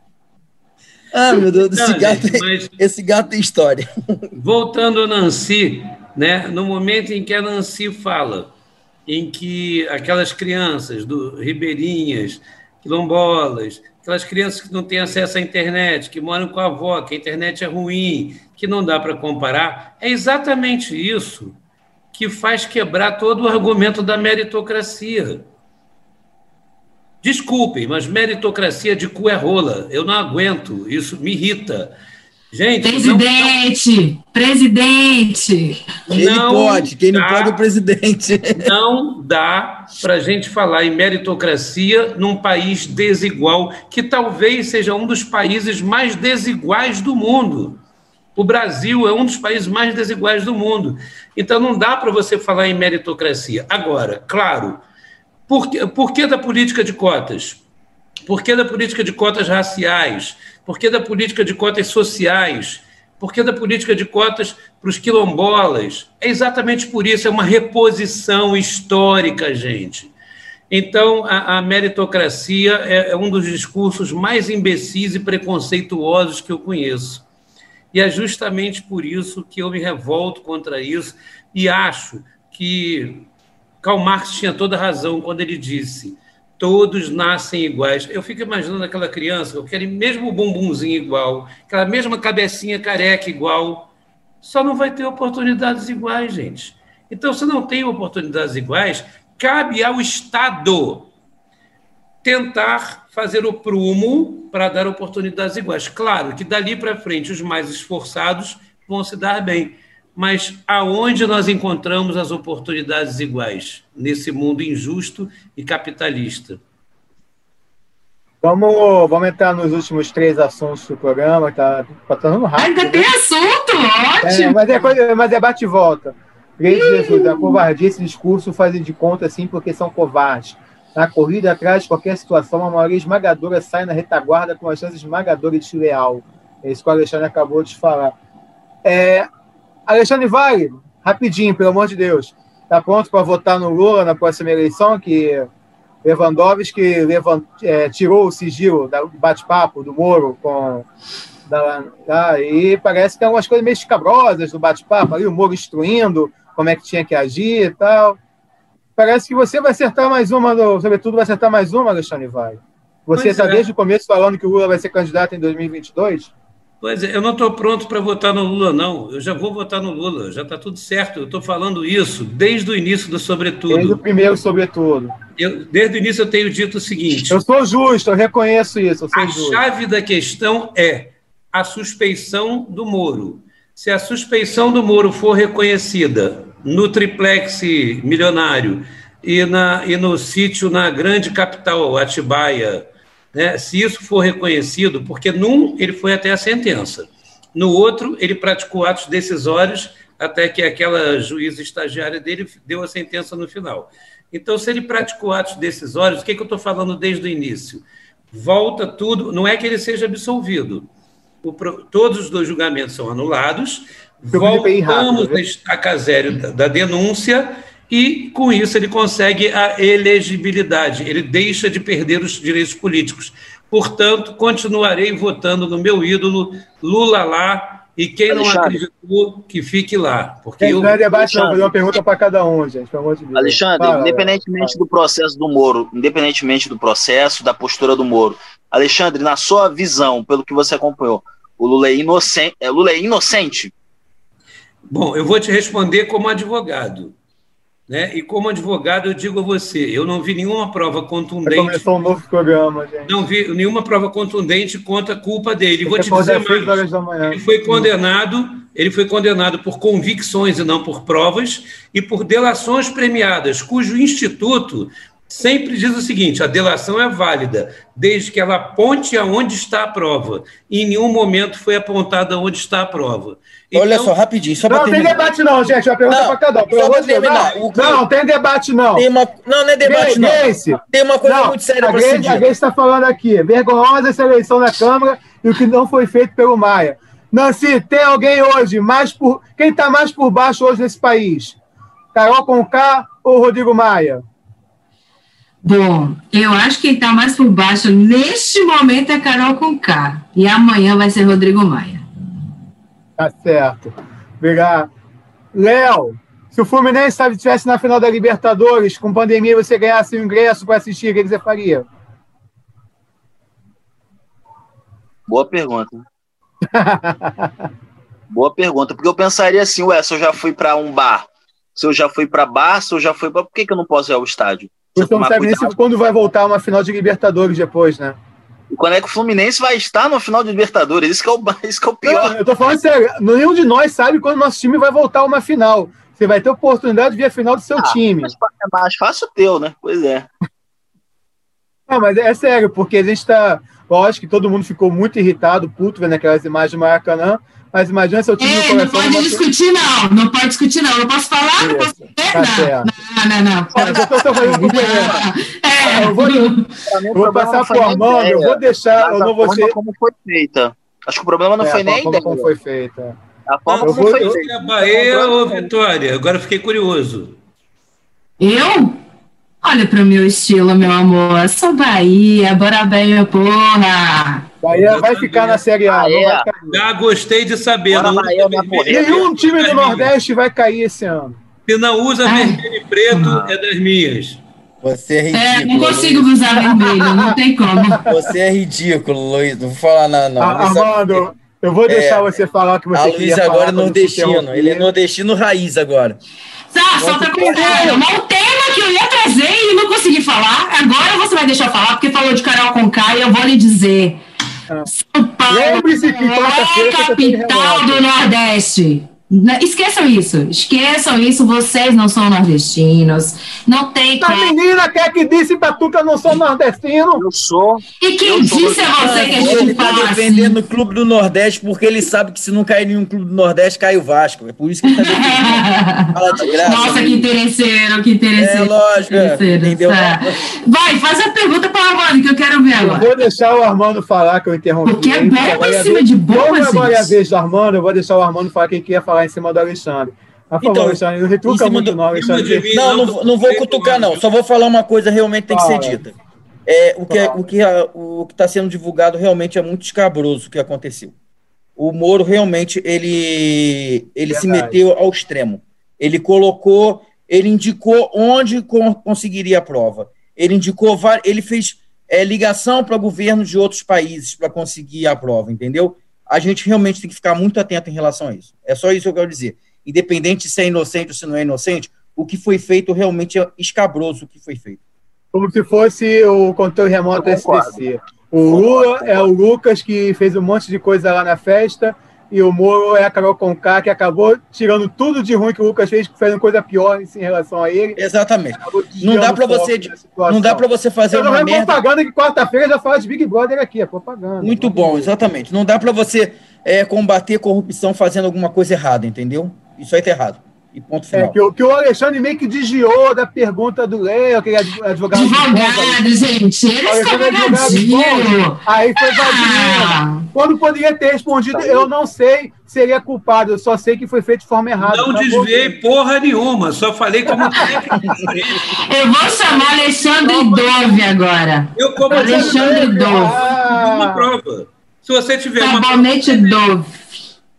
Ah, meu Deus, esse, gato, gente, mas... esse gato tem história. Voltando a Nancy, né, no momento em que a Nancy fala, em que aquelas crianças do Ribeirinhas, quilombolas, aquelas crianças que não têm acesso à internet, que moram com a avó, que a internet é ruim, que não dá para comparar, é exatamente isso que faz quebrar todo o argumento da meritocracia. Desculpem, mas meritocracia de cu é rola. Eu não aguento, isso me irrita. Gente, presidente, não, presidente. Quem não pode, quem dá, não pode é o presidente. Não dá para a gente falar em meritocracia num país desigual, que talvez seja um dos países mais desiguais do mundo. O Brasil é um dos países mais desiguais do mundo. Então não dá para você falar em meritocracia. Agora, claro, por que, por que da política de cotas? Por que da política de cotas raciais? Por que da política de cotas sociais? Por que da política de cotas para os quilombolas? É exatamente por isso, é uma reposição histórica, gente. Então, a, a meritocracia é, é um dos discursos mais imbecis e preconceituosos que eu conheço. E é justamente por isso que eu me revolto contra isso e acho que Karl Marx tinha toda razão quando ele disse todos nascem iguais. Eu fico imaginando aquela criança, eu quero mesmo o bumbumzinho igual, aquela mesma cabecinha careca igual, só não vai ter oportunidades iguais, gente. Então, se não tem oportunidades iguais, cabe ao Estado tentar fazer o prumo para dar oportunidades iguais. Claro que dali para frente os mais esforçados vão se dar bem, mas aonde nós encontramos as oportunidades iguais nesse mundo injusto e capitalista? Vamos, vamos entrar nos últimos três assuntos do programa, tá passando rápido. Ainda tem assunto, ótimo! É, mas, é coisa, mas é bate e volta. Três Jesus, a covardia, esse discurso fazem de conta assim porque são covardes. Na corrida atrás de qualquer situação, a maioria esmagadora sai na retaguarda com a chance esmagadora de leal. É isso que o Alexandre acabou de falar. É, Alexandre Vale, rapidinho, pelo amor de Deus. Está pronto para votar no Lula na próxima eleição? Que Lewandowski levant, é, tirou o sigilo do bate-papo do Moro com. Da, da, e parece que tem algumas coisas meio escabrosas no bate-papo ali, o Moro instruindo como é que tinha que agir e tal. Parece que você vai acertar mais uma, sobretudo vai acertar mais uma, Alexandre Vai. Você está é. desde o começo falando que o Lula vai ser candidato em 2022? Pois é, eu não estou pronto para votar no Lula, não. Eu já vou votar no Lula, já está tudo certo. Eu estou falando isso desde o início do Sobretudo. Desde o primeiro Sobretudo. Eu, desde o início eu tenho dito o seguinte. Eu sou justo, eu reconheço isso. a justo. chave da questão é a suspeição do Moro. Se a suspeição do Moro for reconhecida no triplex milionário e, na, e no sítio na grande capital, Atibaia, né, se isso for reconhecido, porque num ele foi até a sentença, no outro ele praticou atos decisórios até que aquela juíza estagiária dele deu a sentença no final. Então, se ele praticou atos decisórios, o que, que eu estou falando desde o início? Volta tudo, não é que ele seja absolvido. O, todos os dois julgamentos são anulados, voltamos a estaca zero da, da denúncia e, com isso, ele consegue a elegibilidade, ele deixa de perder os direitos políticos. Portanto, continuarei votando no meu ídolo Lula lá, e quem Alexandre. não acreditou, que fique lá. Porque eu... Não é debate, não, fazer uma pergunta para cada um, gente, pelo amor de Deus. Alexandre, independentemente do processo do Moro, independentemente do processo, da postura do Moro, Alexandre, na sua visão, pelo que você acompanhou, o Lula é inocente? É, Lula é inocente? Bom, eu vou te responder como advogado. Né? E como advogado, eu digo a você, eu não vi nenhuma prova contundente. Começou um novo programa, gente. Não vi nenhuma prova contundente contra a culpa dele. Vou te dizer mais. Ele foi condenado, ele foi condenado por convicções e não por provas, e por delações premiadas, cujo instituto sempre diz o seguinte: a delação é válida, desde que ela aponte aonde está a prova. E em nenhum momento foi apontada onde está a prova. Então, Olha só, rapidinho. Só não, tem debate não, gente. Uma pergunta para cada um. Só terminar. Não, não, tem debate não. Tem uma... Não, não é debate não. Tem uma coisa não, muito séria para ser A Grace está falando aqui. Vergonhosa essa eleição na Câmara e o que não foi feito pelo Maia. Nancy, tem alguém hoje mais por... Quem está mais por baixo hoje nesse país? Carol Conká ou Rodrigo Maia? Bom, eu acho que quem está mais por baixo neste momento é Carol Conká. E amanhã vai ser Rodrigo Maia. Tá certo. Obrigado. Léo, se o Fluminense sabe, estivesse na final da Libertadores, com pandemia, você ganhasse o ingresso para assistir, o que você faria? Boa pergunta. Boa pergunta, porque eu pensaria assim, ué, se eu já fui para um bar, se eu já fui para bar, se eu já fui para. Por que, que eu não posso ir ao estádio? Você não sabe nem quando vai voltar uma final de Libertadores depois, né? E quando é que o Fluminense vai estar no final de Libertadores? Isso que é o, isso que é o pior. Não, eu tô falando sério, nenhum de nós sabe quando nosso time vai voltar a uma final. Você vai ter oportunidade de ver a final do seu ah, time. Mas é mais fácil o teu, né? Pois é. Não, mas é sério, porque a gente tá. Lógico que todo mundo ficou muito irritado, puto, vendo aquelas imagens do Maracanã. Mas imagina time Ei, no coração. Não pode discutir, não. Não pode discutir, não. Não posso falar? Não posso Tá não, não, não. Eu. É. Eu vou, eu vou passar por Armando, eu vou deixar. Eu não vou ser. como foi feita. Acho que o problema não é, foi nem. Como foi feita. A forma como foi feita. Bahia ou Vitória? Agora fiquei curioso. Eu? Olha para o meu estilo, meu amor. Sou Bahia, bora bem, porra. Bahia vai ficar na Série A. Bahia. Já gostei de saber. Não Bahia, Nenhum time do Nordeste vai cair esse ano. Se não usa Ai. vermelho e preto, ah. é das minhas. Você é ridículo. É, não consigo Luiz. usar vermelho, não tem como. Você é ridículo, Luiz. Não vou falar nada, não. Ah, Armando, eu vou deixar é, você falar o que você a Luiz agora é nordestino. Ele é nordestino raiz agora. Tá, só pra contar. É um tema que eu ia trazer e não consegui falar. Agora você vai deixar falar, porque falou Aí eu vou lhe dizer. Ah. São Paulo é capital do Nordeste. Esqueçam isso, esqueçam isso, vocês não são nordestinos, não tem A menina quer que disse pra tu que eu não sou nordestino. Eu sou. E quem disse a você que a gente ele tá fala tá defendendo assim? o Clube do Nordeste porque ele sabe que se não cair nenhum Clube do Nordeste, cai o Vasco. É por isso que ele tá defendendo. Fala de graça. Nossa, que interesseiro, que interesseiro. É, lógico. Entendeu? Tá. Vai, faz a pergunta para o Armando que eu quero ver agora. Eu vou deixar o Armando falar que eu interrompi. Porque é bom em cima de boa, Como agora é a vez do Armando, eu vou deixar o Armando falar quem quer falar em cima do Alexandre. Por favor, então, Alexandre, não retruca muito, do... não, Alexandre. Não, não, não vou cutucar, não. Só vou falar uma coisa realmente tem que ser dita. É, o que é, o que o que está sendo divulgado realmente é muito escabroso o que aconteceu. O Moro realmente ele ele se meteu ao extremo. Ele colocou, ele indicou onde conseguiria a prova. Ele indicou, ele fez é, ligação para governos de outros países para conseguir a prova, entendeu? A gente realmente tem que ficar muito atento em relação a isso. É só isso que eu quero dizer. Independente se é inocente ou se não é inocente, o que foi feito realmente é escabroso o que foi feito. Como se fosse o controle remoto SDC. O Lula é o Lucas que fez um monte de coisa lá na festa e o Moro é a Carol Conká, que acabou tirando tudo de ruim que o Lucas fez, fazendo coisa pior em relação a ele. Exatamente. Não dá para você, não dá para você fazer uma é merda. propaganda que quarta-feira já fala de Big Brother aqui, é propaganda. Muito bom, exatamente. Não dá para você é, combater corrupção fazendo alguma coisa errada, entendeu? Isso aí tá errado. E ponto final. É, que, o, que o Alexandre meio que desviou da pergunta do Léo, que ele é advogado. Advogado, gente. Ele é Aí foi vazio. Ah. Quando poderia ter respondido, tá eu não sei se ele é culpado, eu só sei que foi feito de forma errada. Não tá desviei porra nenhuma, só falei como Eu vou chamar Alexandre Dove agora. Eu como Alexandre Dove. Ah. Uma prova. Se você tiver Sabonete uma prova. Dove.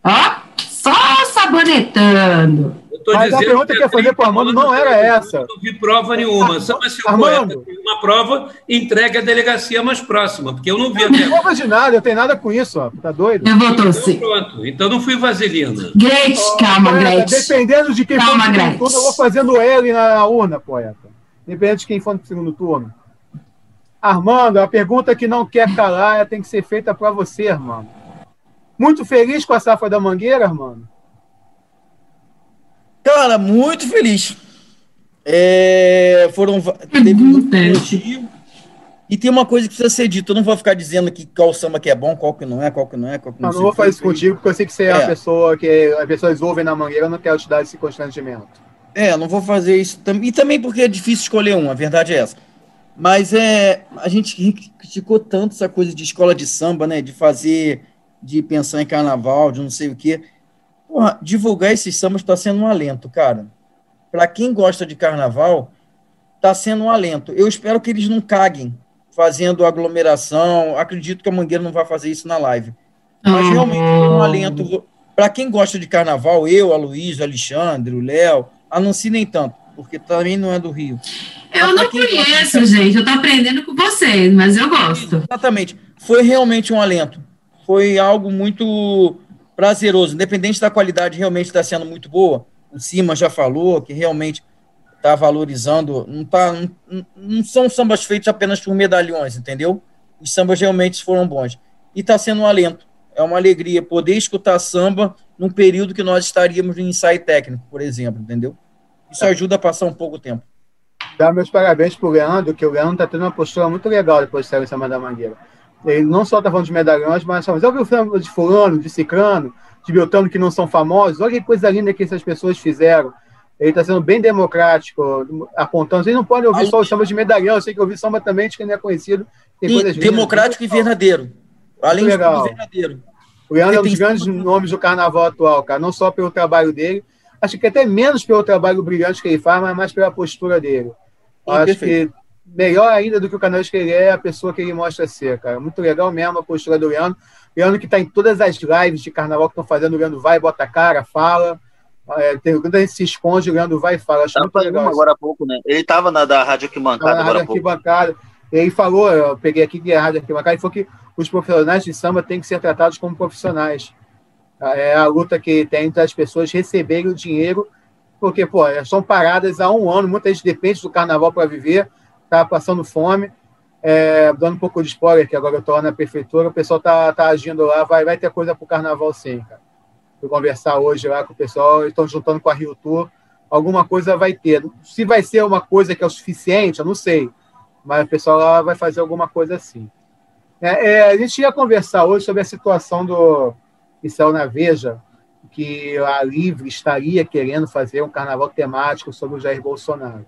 Ó, só sabonetando. Mas a pergunta que eu ia fazer para o Armando não era essa. Não vi prova nenhuma. Só se o Armando. poeta tem uma prova, entregue a delegacia mais próxima, porque eu não vi a minha. Não prova de nada, eu tenho nada com isso, ó. Tá doido? Eu vou torcer. Então, pronto. Então não fui vaselina. Gretchen, oh, calma, Gretchen. Dependendo de quem calma, for no segundo turno, eu vou fazendo L na urna, poeta. Dependendo de quem for no segundo turno. Armando, a pergunta que não quer calar tem que ser feita para você, Armando. Muito feliz com a safra da Mangueira, Armando? Cara, muito feliz. É, foram. Teve muito elogio. E tem uma coisa que precisa ser dita. Eu não vou ficar dizendo que qual samba que é bom, qual que não é, qual que não é, qual que não, não, não vou fazer isso contigo, porque eu sei que você é, é a pessoa que as pessoas ouvem na mangueira, eu não quero te dar esse constrangimento. É, não vou fazer isso. E também porque é difícil escolher um, a verdade é essa. Mas é, a gente criticou tanto essa coisa de escola de samba, né? De fazer, de pensar em carnaval, de não sei o quê. Porra, divulgar esses sambas está sendo um alento, cara. Para quem gosta de carnaval, está sendo um alento. Eu espero que eles não caguem fazendo aglomeração. Acredito que a Mangueira não vai fazer isso na live. Mas realmente é um alento. Para quem gosta de carnaval, eu, a Luiz, o Alexandre, o Léo, anuncie nem tanto, porque também não é do Rio. Eu não conheço, de... gente. Eu estou aprendendo com vocês, mas eu gosto. Exatamente. Foi realmente um alento. Foi algo muito prazeroso, independente da qualidade, realmente está sendo muito boa. O Cima já falou que realmente está valorizando, não, tá, não, não, são sambas feitos apenas por medalhões, entendeu? Os sambas realmente foram bons. E está sendo um alento, é uma alegria poder escutar samba num período que nós estaríamos em ensaio técnico, por exemplo, entendeu? Isso ajuda a passar um pouco o tempo. Dá meus parabéns para o Leandro, que o Leandro está tendo uma postura muito legal depois de sair em Samba da Mangueira. Ele não só está falando de medalhões, mas já ouviu o de fulano, de ciclano, de Beltrano que não são famosos? Olha que coisa linda que essas pessoas fizeram. Ele está sendo bem democrático, apontando. Vocês não podem ouvir só o samba de medalhão, eu sei que ouvir samba também de quem não é conhecido. E, democrático e verdadeiro. Além de tudo, verdadeiro. O Leandro é um dos grandes nomes do carnaval atual, cara. Não só pelo trabalho dele, acho que até menos pelo trabalho brilhante que ele faz, mas mais pela postura dele. acho que melhor ainda do que o canal que ele é a pessoa que ele mostra ser, cara. Muito legal mesmo a postura do Leandro. Leandro que está em todas as lives de carnaval que estão fazendo, o Leandro vai, bota a cara, fala. É, tem, quando a gente se esconde, o Leandro vai e fala. Acho muito legal. Agora há pouco, né? Ele estava na da Rádio Arquibancada. Na Rádio Arquibancada. Ele falou, eu peguei aqui que é a Rádio Arquibancada, e falou que os profissionais de samba têm que ser tratados como profissionais. É a luta que tem entre as pessoas receberem o dinheiro, porque, pô, são paradas há um ano, muita gente depende do carnaval para viver está passando fome. é, dando um pouco de spoiler, que agora eu estou na prefeitura, o pessoal está tá agindo lá, vai, vai ter coisa para o carnaval sim, cara. Conversar hoje lá com o pessoal, estão juntando com a Rio Tour, alguma coisa vai ter. Se vai ser uma coisa que é o suficiente, eu não sei, mas o pessoal lá vai fazer alguma coisa assim. É, é, a gente ia conversar hoje sobre a situação do Isso na Veja, que a Livre estaria querendo fazer um carnaval temático sobre o Jair Bolsonaro.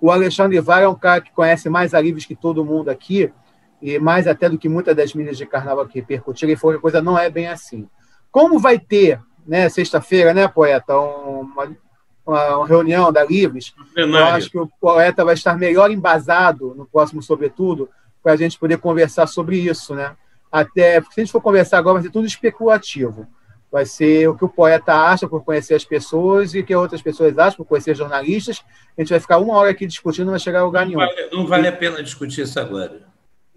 O Alexandre Vara é um cara que conhece mais a Livres que todo mundo aqui, e mais até do que muitas das mídias de carnaval que repercutiram, e foi que a coisa não é bem assim. Como vai ter, né, sexta-feira, né, poeta, uma, uma, reunião da Livres, eu acho que o poeta vai estar melhor embasado no próximo, sobretudo, para a gente poder conversar sobre isso, né? Até, porque se a gente for conversar agora, vai ser tudo especulativo. Vai ser o que o poeta acha por conhecer as pessoas e o que outras pessoas acham por conhecer jornalistas. A gente vai ficar uma hora aqui discutindo, não vai chegar a lugar nenhum. Não vale, não vale a pena discutir isso agora.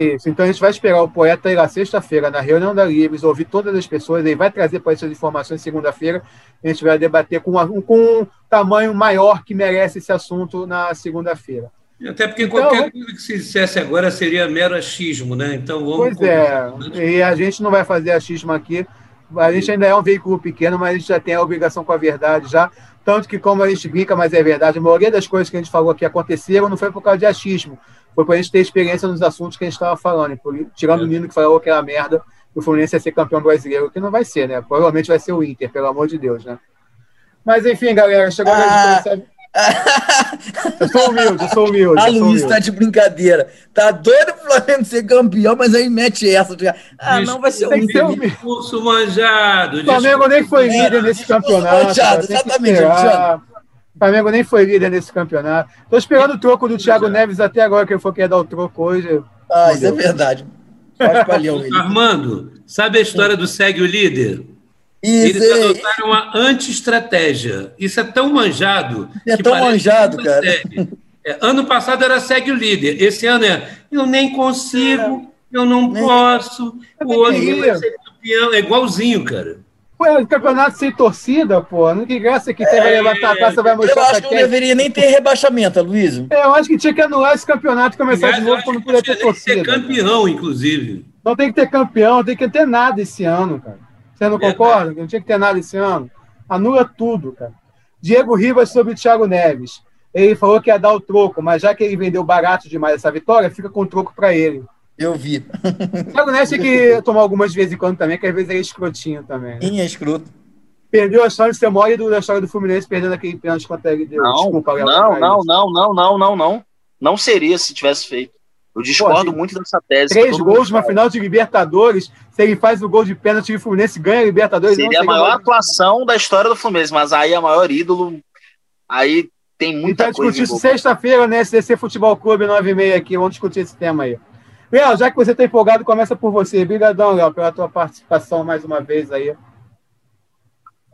Isso, então a gente vai esperar o poeta ir lá sexta-feira na reunião da Livres, ouvir todas as pessoas, ele vai trazer para essas informações segunda-feira, a gente vai debater com, uma, com um tamanho maior que merece esse assunto na segunda-feira. Até porque então, qualquer coisa que se dissesse agora seria mero achismo, né? Então vamos. Pois é, e a gente não vai fazer achismo aqui. A gente ainda é um veículo pequeno, mas a gente já tem a obrigação com a verdade já. Tanto que, como a gente brinca, mas é verdade, a maioria das coisas que a gente falou aqui aconteceram não foi por causa de achismo, foi para a gente ter experiência nos assuntos que a gente estava falando. Tirando é. o Nino que falou que era merda, o Fluminense ia ser campeão brasileiro, que não vai ser, né? Provavelmente vai ser o Inter, pelo amor de Deus, né? Mas enfim, galera, chegou ah. a eu sou humilde, eu sou humilde. A Luiz tá de brincadeira. Tá doido pro Flamengo ser campeão, mas aí mete essa. Ah, não vai ser um discurso manjado. O Flamengo nem foi é, líder nesse campeonato. Manjado, exatamente. O Flamengo nem foi líder nesse campeonato. Tô esperando o troco do Thiago Neves até agora, que ele for querer dar o troco hoje. Ah, isso é verdade. Armando, sabe a história do segue o líder? Isso, Eles adotaram uma anti-estratégia. Isso é tão manjado. É tão manjado, cara. É, ano passado era segue o líder. Esse ano é eu nem consigo, eu não nem posso, o outro vai ser campeão. É igualzinho, cara. Pô, campeonato sem torcida, pô. Não que graça que tem, é, vai levantar a taça, vai mostrar. Eu acho que não deveria nem ter rebaixamento, Luiz. É, eu acho que tinha que anular esse campeonato e começar de novo quando puder ter torcida. Tem que ter campeão, inclusive. Não tem que ter campeão, não tem que ter nada esse ano, cara. Você não concorda? Não tinha que ter nada esse ano. Anula tudo, cara. Diego Rivas sobre o Thiago Neves. Ele falou que ia dar o troco, mas já que ele vendeu barato demais essa vitória, fica com o troco para ele. Eu vi. Thiago Neves tem que tomar algumas vezes em quando também, que às vezes ele é escrotinho também. Né? é escroto. Perdeu a história de ser mole da história do Fluminense perdendo aquele pênalti contra ele deu. Não, Desculpa, não, não, não, não, não, não, não. Não seria se tivesse feito. Eu discordo Pô, muito dessa tese. Três gols numa final de Libertadores. Se ele faz o gol de pênalti e o Fluminense ganha a Libertadores. Seria não, a maior atuação da história do Fluminense, mas aí a maior ídolo. Aí tem muita então, coisa. discutir sexta-feira, né? SDC Futebol Clube 9 aqui. Vamos discutir esse tema aí. Léo, já que você está empolgado, começa por você. Obrigadão, Léo, pela tua participação mais uma vez aí.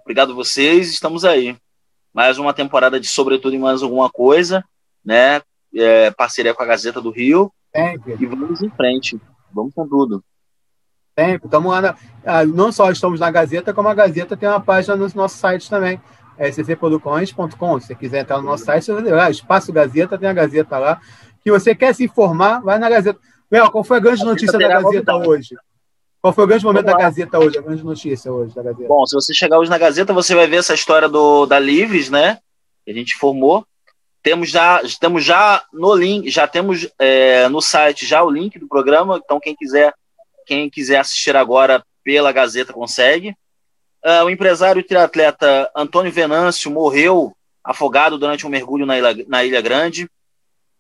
Obrigado vocês, estamos aí. Mais uma temporada de Sobretudo e Mais Alguma Coisa, né? É, parceria com a Gazeta do Rio. Sempre. E vamos em frente. Vamos com tudo. Sempre. Estamos lá na, ah, não só estamos na Gazeta, como a Gazeta tem uma página no nosso site também. É ccproducões.com. Se você quiser entrar no nosso site, lá, Espaço Gazeta, tem a Gazeta lá. Que você quer se informar, vai na Gazeta. Léo, qual foi a grande a notícia da Gazeta hoje? Qual foi o grande momento da Gazeta hoje, a grande notícia hoje da Gazeta? Bom, se você chegar hoje na Gazeta, você vai ver essa história do, da Livres, né? Que a gente formou. Temos já, temos já no link, já temos é, no site já o link do programa, então quem quiser, quem quiser assistir agora pela Gazeta consegue. Uh, o empresário triatleta Antônio Venâncio morreu afogado durante um mergulho na Ilha, na Ilha Grande.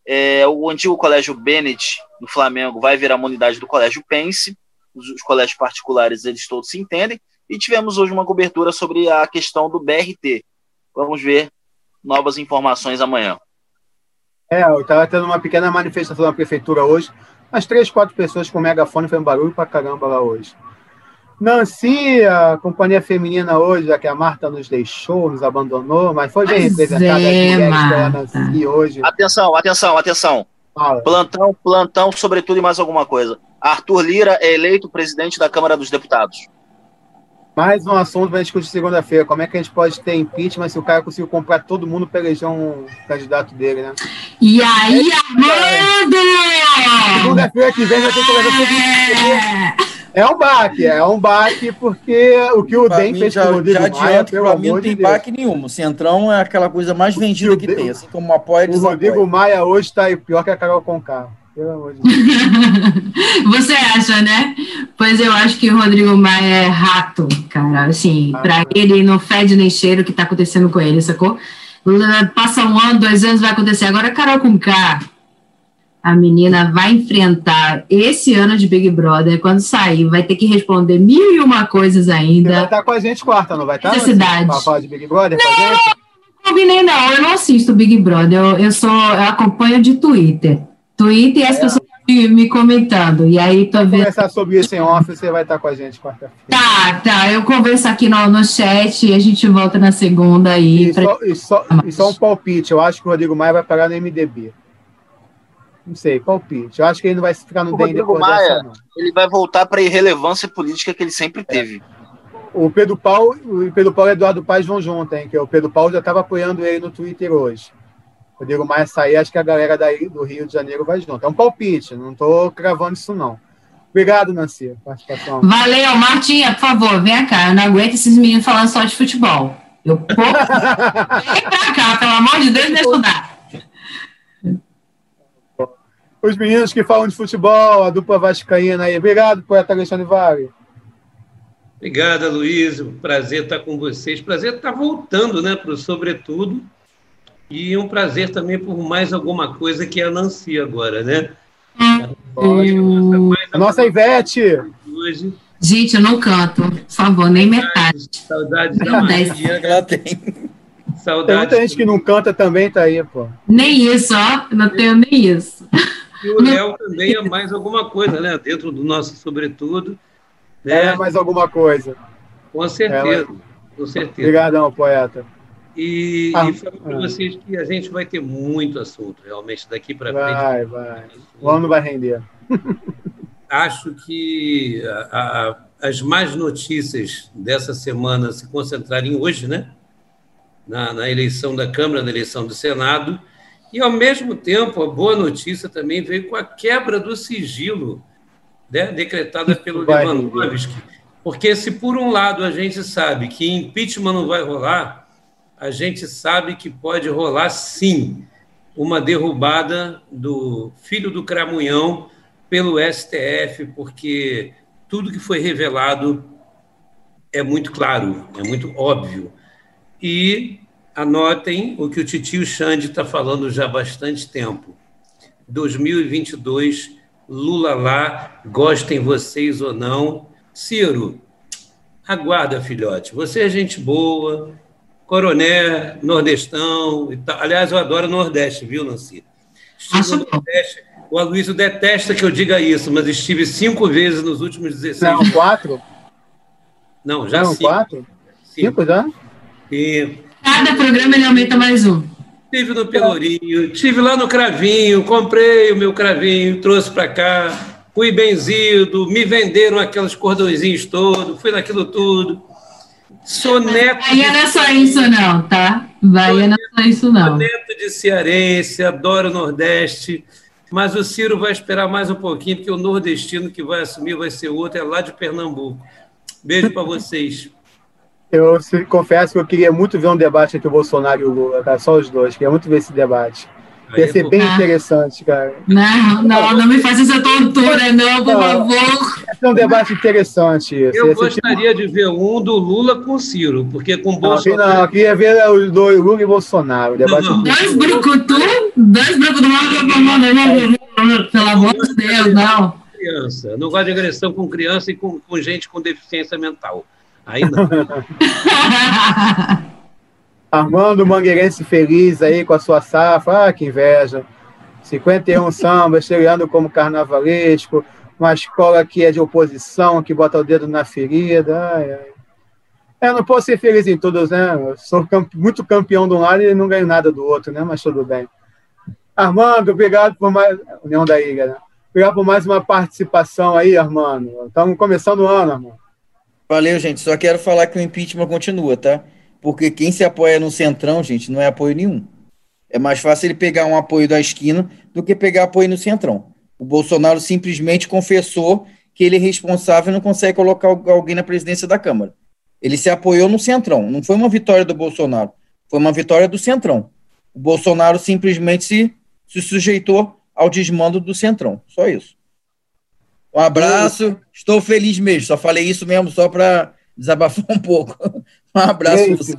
É, o antigo colégio Bennett do Flamengo vai virar uma unidade do colégio Pense. Os, os colégios particulares eles todos se entendem. E tivemos hoje uma cobertura sobre a questão do BRT. Vamos ver novas informações amanhã. É, eu estava tendo uma pequena manifestação na prefeitura hoje. As três, quatro pessoas com megafone foi um barulho pra caramba lá hoje. Nancy, a companhia feminina hoje, já que a Marta nos deixou, nos abandonou, mas foi bem representada é, a Nancy hoje. Atenção, atenção, atenção. Fala. Plantão, plantão, sobretudo e mais alguma coisa. Arthur Lira é eleito presidente da Câmara dos Deputados. Mais um assunto para discutir segunda-feira. Como é que a gente pode ter impeachment se o cara conseguiu comprar todo mundo para eleger um candidato dele, né? E aí, Armando! Segunda-feira Segunda-feira que vem vai ter que isso. É um baque, é um baque, porque o que o DEM fez já, com o Rodrigo já Maia, adianto, pelo pra mim não de tem Deus. baque nenhum. O Centrão é aquela coisa mais vendida que tem, assim como apoia O Rodrigo Maia hoje tá aí pior que a Carol Conká. Pelo amor de Deus. Você acha, né? Pois eu acho que o Rodrigo Maia é rato, cara. Assim, Ah, pra tá. ele não fede nem cheiro o que tá acontecendo com ele, sacou? Passa um ano, dois anos, vai acontecer. Agora, Carol com K, a menina vai enfrentar esse ano de Big Brother. Quando sair, vai ter que responder mil e uma coisas Você vai ainda. estar com a gente quarta, não vai estar? Necessidade. Pra falar de Big Brother com a gente? Não combinei, não. Eu não assisto Big Brother. Eu, eu sou, eu acompanho de Twitter. Twitter e as É. pessoas me, me comentando. E aí tô vendo. conversar sobre isso em off, você vai estar com a gente quarta-feira. Tá, tá. Eu converso aqui no, no chat e a gente volta na segunda aí. E pra- só, e, só, e só um palpite, eu acho que o Rodrigo Maia vai parar no MDB. Não sei, palpite. Eu acho que ele não vai ficar no O DEM Rodrigo depois Maia- dessa, não. Ele vai voltar para a irrelevância política que ele sempre teve. O Pedro Paulo, o Pedro Paulo e o Eduardo Paz vão junto, hein? Que o Pedro Paulo já estava apoiando ele no Twitter hoje. O Rodrigo Maia sair, acho que a galera daí do Rio de Janeiro vai junto. É um palpite, não estou cravando isso, não. Obrigado, Nancy, pela participação. Valeu, Martinha, por favor, vem cá. Eu não aguento esses meninos falando só de futebol. Eu pô, vem pra cá, pelo amor de Deus, me ajudar. Os meninos que falam de futebol, a dupla vascaína aí. Obrigado, poeta Alexandre Vale. Obrigado, Luiz. Prazer estar com vocês. Prazer estar voltando né, para o Sobretudo. E um prazer também por mais alguma coisa que é a Nancy agora, né? Hum, A nossa Ivete. Hoje. gente, eu não canto, por favor, nem metade. Saudades da Maria. Que ela tem. Tem Saudades. muita gente que não canta também, tá aí, pô. Nem isso, ó. Não tenho nem isso. E o Léo também é mais alguma coisa, né? Dentro do nosso Sobretudo. Né? É mais alguma coisa. Com certeza. Com certeza. Obrigadão, poeta. E, Ah, e falo para ah. vocês que a gente vai ter muito assunto, realmente, daqui para frente. Vai, vai. O ano vai render. Acho que a- a- as más notícias dessa semana se concentrarem hoje, né? Na, na eleição da Câmara, na eleição do Senado. E, ao mesmo tempo, a boa notícia também veio com a quebra do sigilo né, decretada pelo Lewandowski. Porque, se por um lado a gente sabe que impeachment não vai rolar, a gente sabe que pode rolar sim uma derrubada do filho do Cramunhão pelo STF, porque tudo que foi revelado é muito claro, é muito óbvio. E anotem o que o titio Xande está falando já há bastante tempo. 2022, Lula lá, gostem vocês ou não. Ciro, aguarda, filhote. Você é gente boa, coroné, nordestão e tal. Aliás, eu adoro Nordeste, viu, Nancy? Estive Acho no. Nordeste. O Aloysio detesta que eu diga isso, mas estive cinco vezes nos últimos 16 Não, quatro? Não, já Não, cinco. quatro? Cinco já? E Cada programa ele aumenta mais um. Estive no Pelourinho, estive lá no Cravinho, comprei o meu Cravinho, trouxe para cá, fui benzido, me venderam aqueles cordõezinhos todos, fui naquilo tudo. Sou neto, Bahia não é só isso, não, tá? Bahia não é só isso, não. neto de cearense, adoro o Nordeste, mas o Ciro vai esperar mais um pouquinho, porque o nordestino que vai assumir vai ser outro, é lá de Pernambuco. Beijo para vocês. Eu confesso que eu queria muito ver um debate entre o Bolsonaro e o Lula, cara. Só os dois. Queria muito ver esse debate. Aí Ia ser bem Ah. interessante, cara. Não, não, não me faça essa tortura, não, por Não. favor. Ser um debate interessante. Isso. Eu Ia tipo- gostaria de ver um do Lula com o Ciro, porque com o Não, Bolsonaro. não, eu queria ver os dois, Lula e Bolsonaro. O debate Não, não. Dois brucutu, dois brucutu, pelo amor de Deus, não. criança. Não gosto de agressão com criança e com, com gente com deficiência mental. Aí não. Armando Mangueirense feliz aí com a sua safra. Ah, que inveja. 51 sambas, chegando como carnavalesco. Uma escola que é de oposição, que bota o dedo na ferida. Ai, ai. Eu não posso ser feliz em todos, né? Eu sou muito campeão de um lado e não ganho nada do outro, né? Mas tudo bem. Armando, obrigado por mais. União da Ilha, né? Obrigado por mais uma participação aí, Armando. Estamos começando o ano, Armando. Valeu, gente. Só quero falar que o impeachment continua, tá? Porque quem se apoia no centrão, gente, não é apoio nenhum. É mais fácil ele pegar um apoio da esquina do que pegar apoio no centrão. O Bolsonaro simplesmente confessou que ele é responsável e não consegue colocar alguém na presidência da Câmara. Ele se apoiou no Centrão. Não foi uma vitória do Bolsonaro, foi uma vitória do Centrão. O Bolsonaro simplesmente se, se sujeitou ao desmando do Centrão. Só isso. Um abraço. Estou feliz mesmo. Só falei isso mesmo só para desabafar um pouco. Um abraço. Grace,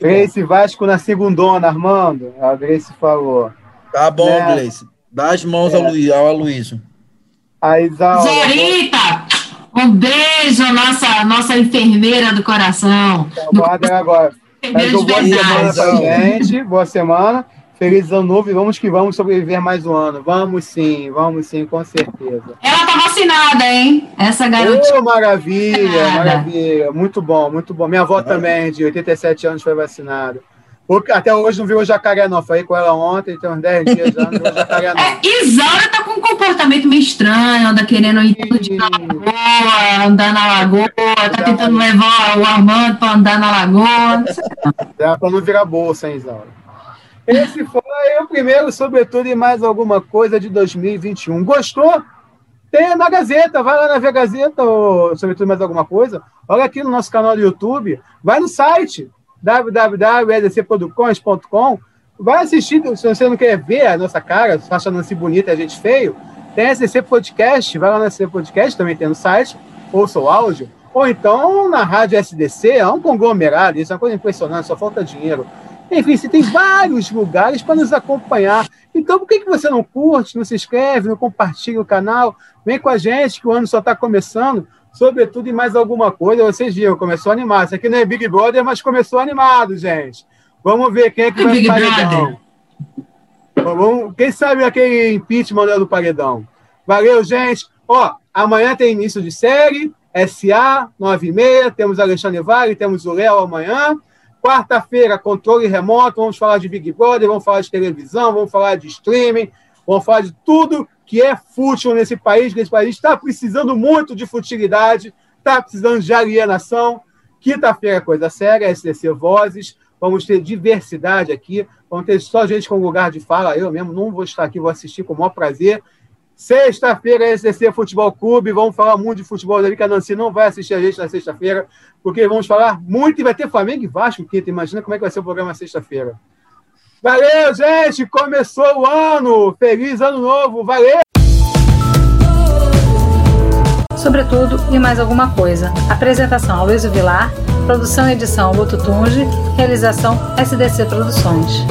Grace Vasco na segundona, Armando. A Grace falou. Tá bom, né? Grace. Dá as mãos é. ao, Luiz, ao Aloysio. A Isaura. Zerita! Um beijo, nossa, nossa enfermeira do coração. Aguarda agora. Mas, boa semana pra gente. Boa semana. Feliz ano novo e vamos que vamos sobreviver mais um ano. Vamos sim, vamos sim, com certeza. Ela tá vacinada, hein? Essa garota. Oh, maravilha, maravilha. Muito bom, muito bom. Minha avó também, de 87 anos, foi vacinada. Até hoje não viu o jacaré, não. Falei com ela ontem, tem uns 10 dias já, não viu o jacaré, não. É, Isaura tá com um comportamento meio estranho, anda querendo ir tudo de na lagoa, andar na lagoa, tá tentando levar o Armando pra andar na lagoa. É pra não virar bolsa, hein, Isaura? Esse foi o primeiro, sobretudo, e mais alguma coisa de 2021. Gostou? Tem na Gazeta, vai lá na Via Gazeta, ou, sobretudo mais alguma coisa. Olha aqui no nosso canal do YouTube, vai no site www.edcproducões.com, vai assistir, se você não quer ver a nossa cara, se achando assim bonita a gente feio, tem SDC Podcast, vai lá no SDC Podcast, também tem no site, ouça o áudio, ou então na rádio SDC, é um conglomerado, isso é uma coisa impressionante, só falta dinheiro. Enfim, você tem vários lugares para nos acompanhar. Então, por que, que você não curte, não se inscreve, não compartilha o canal? Vem com a gente, que o ano só está começando. Sobretudo em mais alguma coisa, vocês viram, começou animado. Isso aqui não é Big Brother, mas começou animado, gente. Vamos ver quem é que vai no paredão. Vamos, quem sabe aquele impeachment do paredão. Valeu, gente. Ó, amanhã tem início de série, SA, 9h30, temos Alexandre Vale, temos o Léo amanhã. Quarta-feira, controle remoto, vamos falar de Big Brother, vamos falar de televisão, vamos falar de streaming, vamos falar de tudo que é fútil nesse país, que esse país está precisando muito de futilidade, está precisando de alienação. Quinta-feira, coisa séria, SDC Vozes, vamos ter diversidade aqui, vamos ter só gente com lugar de fala, eu mesmo não vou estar aqui, vou assistir com o maior prazer. Sexta-feira, SCC Futebol Clube. Vamos falar muito de futebol ali, que a Nancy não vai assistir a gente na sexta-feira, porque vamos falar muito e vai ter Flamengo e Vasco quinta. Imagina como é que vai ser o programa sexta-feira. Valeu, gente! Começou o ano! Feliz ano novo! Valeu! Sobretudo e mais alguma coisa. Apresentação Luiz Vilar, produção e edição Luto Tunge, realização SDC Produções.